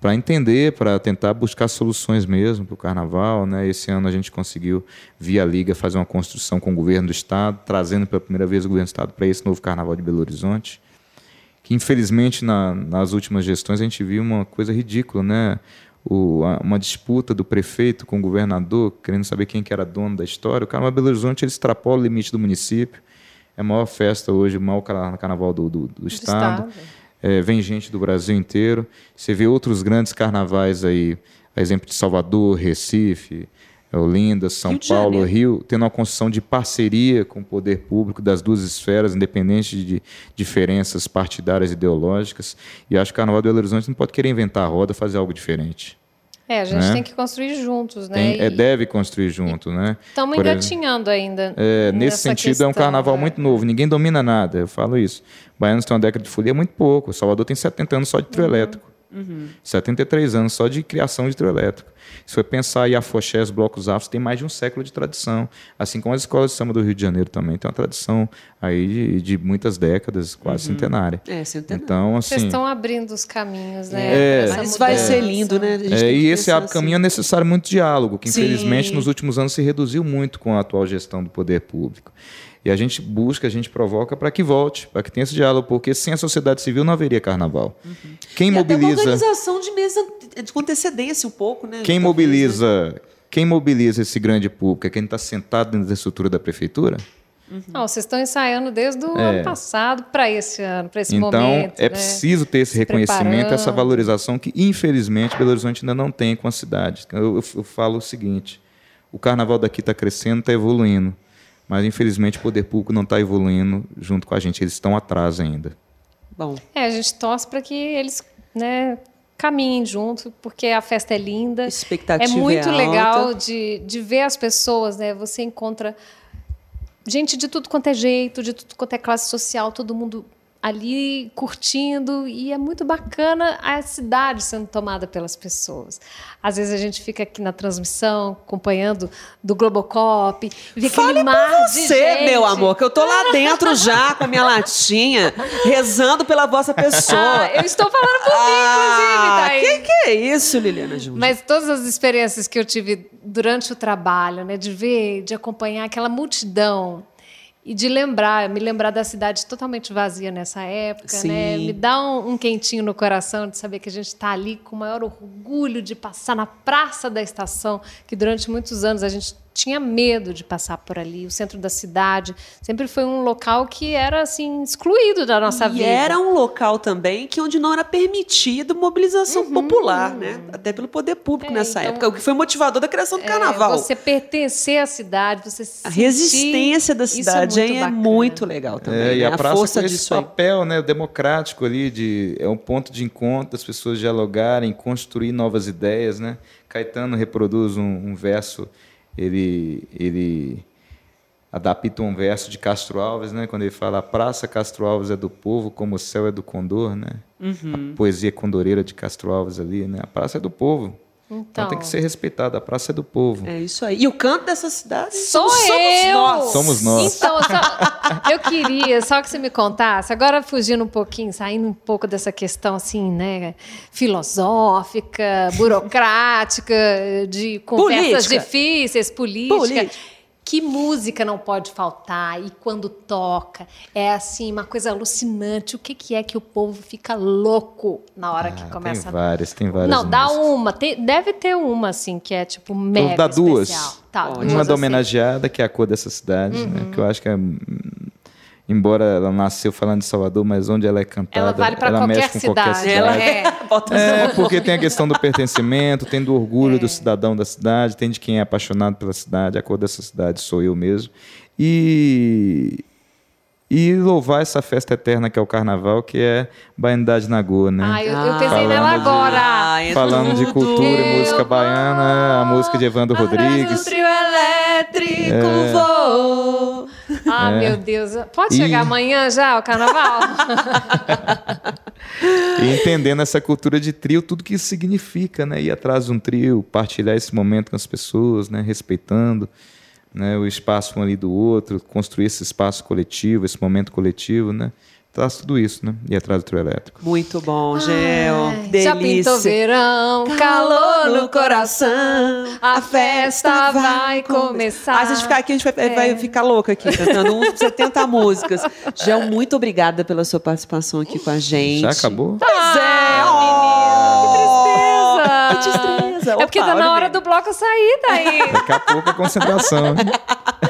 para entender, para tentar buscar soluções mesmo para o carnaval. Né? Esse ano a gente conseguiu, via Liga, fazer uma construção com o governo do Estado, trazendo pela primeira vez o governo do Estado para esse novo carnaval de Belo Horizonte. Que infelizmente na, nas últimas gestões a gente viu uma coisa ridícula, né? O, a, uma disputa do prefeito com o governador, querendo saber quem que era dono da história. O Carnaval Belo Horizonte ele extrapola o limite do município. É a maior festa hoje, o maior carna- carnaval do, do, do estado. estado. É, vem gente do Brasil inteiro. Você vê outros grandes carnavais aí, a exemplo de Salvador, Recife, Olinda, São Rio Paulo. Rio, tendo uma construção de parceria com o poder público das duas esferas, independente de diferenças partidárias e ideológicas. E acho que o Carnaval do Belo Horizonte não pode querer inventar a roda, fazer algo diferente. É, a gente Né? tem que construir juntos, né? Tem- é, E deve construir junto, né? Estamos engatinhando ainda. É, nesse sentido, é um questão, carnaval né? muito novo. Ninguém domina nada, eu falo isso. Baianos têm uma década de folia muito pouco. Salvador tem 70 anos só de trio Uhum. elétrico. 73 anos só de criação de trio elétrico. Se for pensar aí a Foché, os blocos afros, tem mais de um século de tradição. Assim como as escolas de samba do Rio de Janeiro também tem uma tradição aí de, de muitas décadas, quase centenária. É, centenário. Então, Vocês assim... estão abrindo os caminhos, né? É. Mas vai ser lindo, né? É, e esse abre caminho é assim. necessário muito diálogo, que Sim. infelizmente nos últimos anos se reduziu muito com a atual gestão do poder público. E a gente busca, a gente provoca para que volte, para que tenha esse diálogo, porque sem a sociedade civil não haveria carnaval. Quem E até uma mobiliza, organização de mesa de com antecedência um pouco, né? quem Talvez, né? mobiliza, quem mobiliza esse grande público é quem está sentado dentro da estrutura da prefeitura. Não, vocês estão ensaiando desde o É. ano passado para esse ano, para esse então momento. é né? preciso ter esse Se reconhecimento, essa preparando. valorização que infelizmente Belo Horizonte ainda não tem com a cidade. Eu, eu- eu falo o seguinte: o carnaval daqui está crescendo, está evoluindo, mas infelizmente o poder público não está evoluindo junto com a gente. Eles estão atrás ainda. Bom, É, a gente torce para que eles né, caminhem junto, porque a festa é linda. expectativa É muito alta. legal de, de ver as pessoas, né? Você encontra gente de tudo quanto é jeito, de tudo quanto é classe social, todo mundo ali curtindo e é muito bacana a cidade sendo tomada pelas pessoas. Às vezes a gente fica aqui na transmissão acompanhando do Globocop, vê aquele Fale mar por de você, meu amor, que eu tô lá dentro já com a minha *laughs* latinha, rezando pela vossa pessoa. Ah, eu estou falando por mim, Ah, inclusive, tá aí. que que é isso, Liliana? Mas todas as experiências que eu tive durante o trabalho, né, de ver, de acompanhar aquela multidão e de lembrar, me lembrar da cidade totalmente vazia nessa época, Sim. né, me dá um, um quentinho no coração de saber que a gente está ali com o maior orgulho de passar na praça da estação, que durante muitos anos a gente tinha medo de passar por ali. O centro da cidade sempre foi um local que era assim excluído da nossa e vida. era um local também que onde não era permitido mobilização popular, né? Até pelo poder público Uhum. É, nessa então- época, o que foi motivador da criação do É, carnaval. Você pertencer à cidade, você se A resistência da isso cidade é bacana. muito legal também. É, e né? a praça força com esse disso aí. papel né, democrático ali, de, é um ponto de encontro das pessoas dialogarem, construir novas ideias. Né? Caetano reproduz um, um verso, ele, ele adapta um verso de Castro Alves, né, quando ele fala a praça Castro Alves é do povo, como o céu é do condor. Né? Uhum. A poesia condoreira de Castro Alves ali. Né? A praça é do povo. Então, Então, tem que ser respeitada, a praça é do povo. É isso aí. E o canto dessa cidade Sou somos eu! nós. Somos nós. Então, só- *laughs* eu queria só que você me contasse, agora fugindo um pouquinho, saindo um pouco dessa questão assim, né, filosófica, burocrática, de conversas Política. difíceis, política. Política. Que música não pode faltar e quando toca é assim uma coisa alucinante. O que, que é que o povo fica louco na hora que Ah, começa tem a várias, tem várias Não, dá músicas. uma. Tem- deve ter uma, assim, que é tipo mega dar duas. especial. Tá, Uma duas Uma eu da homenageada, que é a cor dessa cidade, Uhum. né? Que eu acho que é. Embora ela nasceu falando de Salvador, mas onde ela é cantada, Ela vale para ela qualquer mexe com cidade. qualquer cidade. Ela É. *laughs* Bota É, porque tem a questão do *laughs* pertencimento, tem do orgulho É. do cidadão da cidade, tem de quem é apaixonado pela cidade, a cor dessa cidade sou eu mesmo. E, e louvar essa festa eterna que é o carnaval, que é Baianidade na Goa, né? Ah, eu, eu Ah, pensei nela falando de- agora. Ah, é Falando de tudo. cultura e música baiana, a música de Evandro Atrás do Rodrigues. trio elétrico vou. Ah, É. meu Deus. Pode E- chegar amanhã já, o carnaval? *laughs* E entendendo essa cultura de trio, tudo que isso significa, né? Ir atrás de um trio, partilhar esse momento com as pessoas, né? Respeitando né? o espaço um ali do outro, construir esse espaço coletivo, esse momento coletivo, né? Traz tudo isso, né? Ir atrás do trio elétrico. Muito bom, Gel. Ai, Delícia. Já pintou verão, calor no coração, a festa vai começar. Ah, se a gente ficar aqui, a gente vai, É. vai ficar louca aqui, cantando uns 70 músicas. Gel, muito obrigada pela sua participação aqui com a gente. Já acabou? Pois é, Ah, oh, que tristeza. É porque Opa, tá na hora bem. do bloco sair daí. Daqui a pouco a concentração.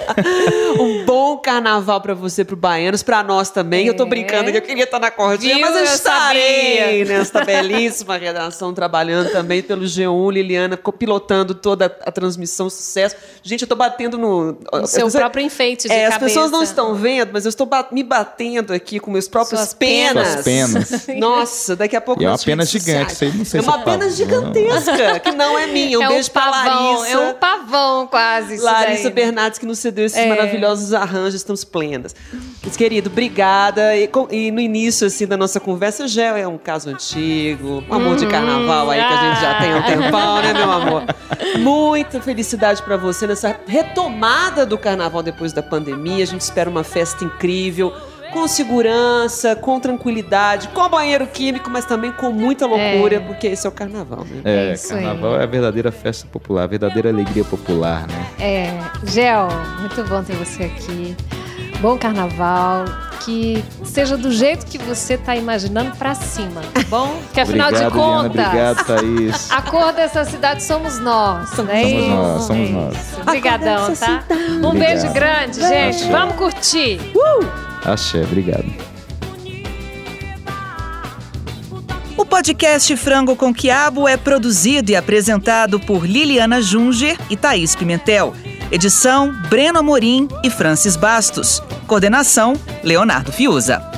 *laughs* Um bom carnaval pra você, pro Baianos, pra nós também. Eu tô É. brincando que eu queria estar na cordinha, Viu? mas eu, Eu estarei sabia. nesta *laughs* belíssima redação, trabalhando também pelo G1, Liliana, copilotando toda a transmissão, sucesso. Gente, eu tô batendo no... O seu Você- próprio enfeite de É, as cabeça. pessoas não estão vendo, mas eu estou ba- me batendo aqui com meus próprios Suas penas. Suas penas. *laughs* Nossa, daqui a pouco E é uma pena gigante, isso aí não sei É uma é pena gigantesca, que não é minha. Um é beijo um pra pavão, Larissa. é um pavão quase Larissa. Bernardes que nos cedeu esses É. maravilhosos arranjos, estamos plenas. Mas, querido, obrigada. E, com- e no início assim da nossa conversa já é um caso antigo, um amor de carnaval aí que a gente já tem há um tempão, né, meu *laughs* amor? Muita felicidade pra você nessa retomada do carnaval depois da pandemia. A gente espera uma festa incrível. Com segurança, com tranquilidade, com banheiro químico, mas também com muita loucura, É. porque esse é o carnaval, né? É, aí. carnaval é a verdadeira festa popular, a verdadeira alegria popular, né? É, Gel, muito bom ter você aqui. Bom carnaval. Que seja do jeito que você tá imaginando pra cima, tá bom? *laughs* Que afinal obrigado, de Liana, contas, obrigado, Thaís. *laughs* a cor dessa cidade somos nós, Somos né? Somos nós, somos É nós. isso. Obrigadão, tá? Um Obrigado. beijo grande, gente. Vamos curtir. Axé, obrigado. O podcast Frango com Quiabo é produzido e apresentado por Liliana Junger e Thaís Pimentel. Edição: Breno Amorim e Francis Bastos. Coordenação: Leonardo Fiuza.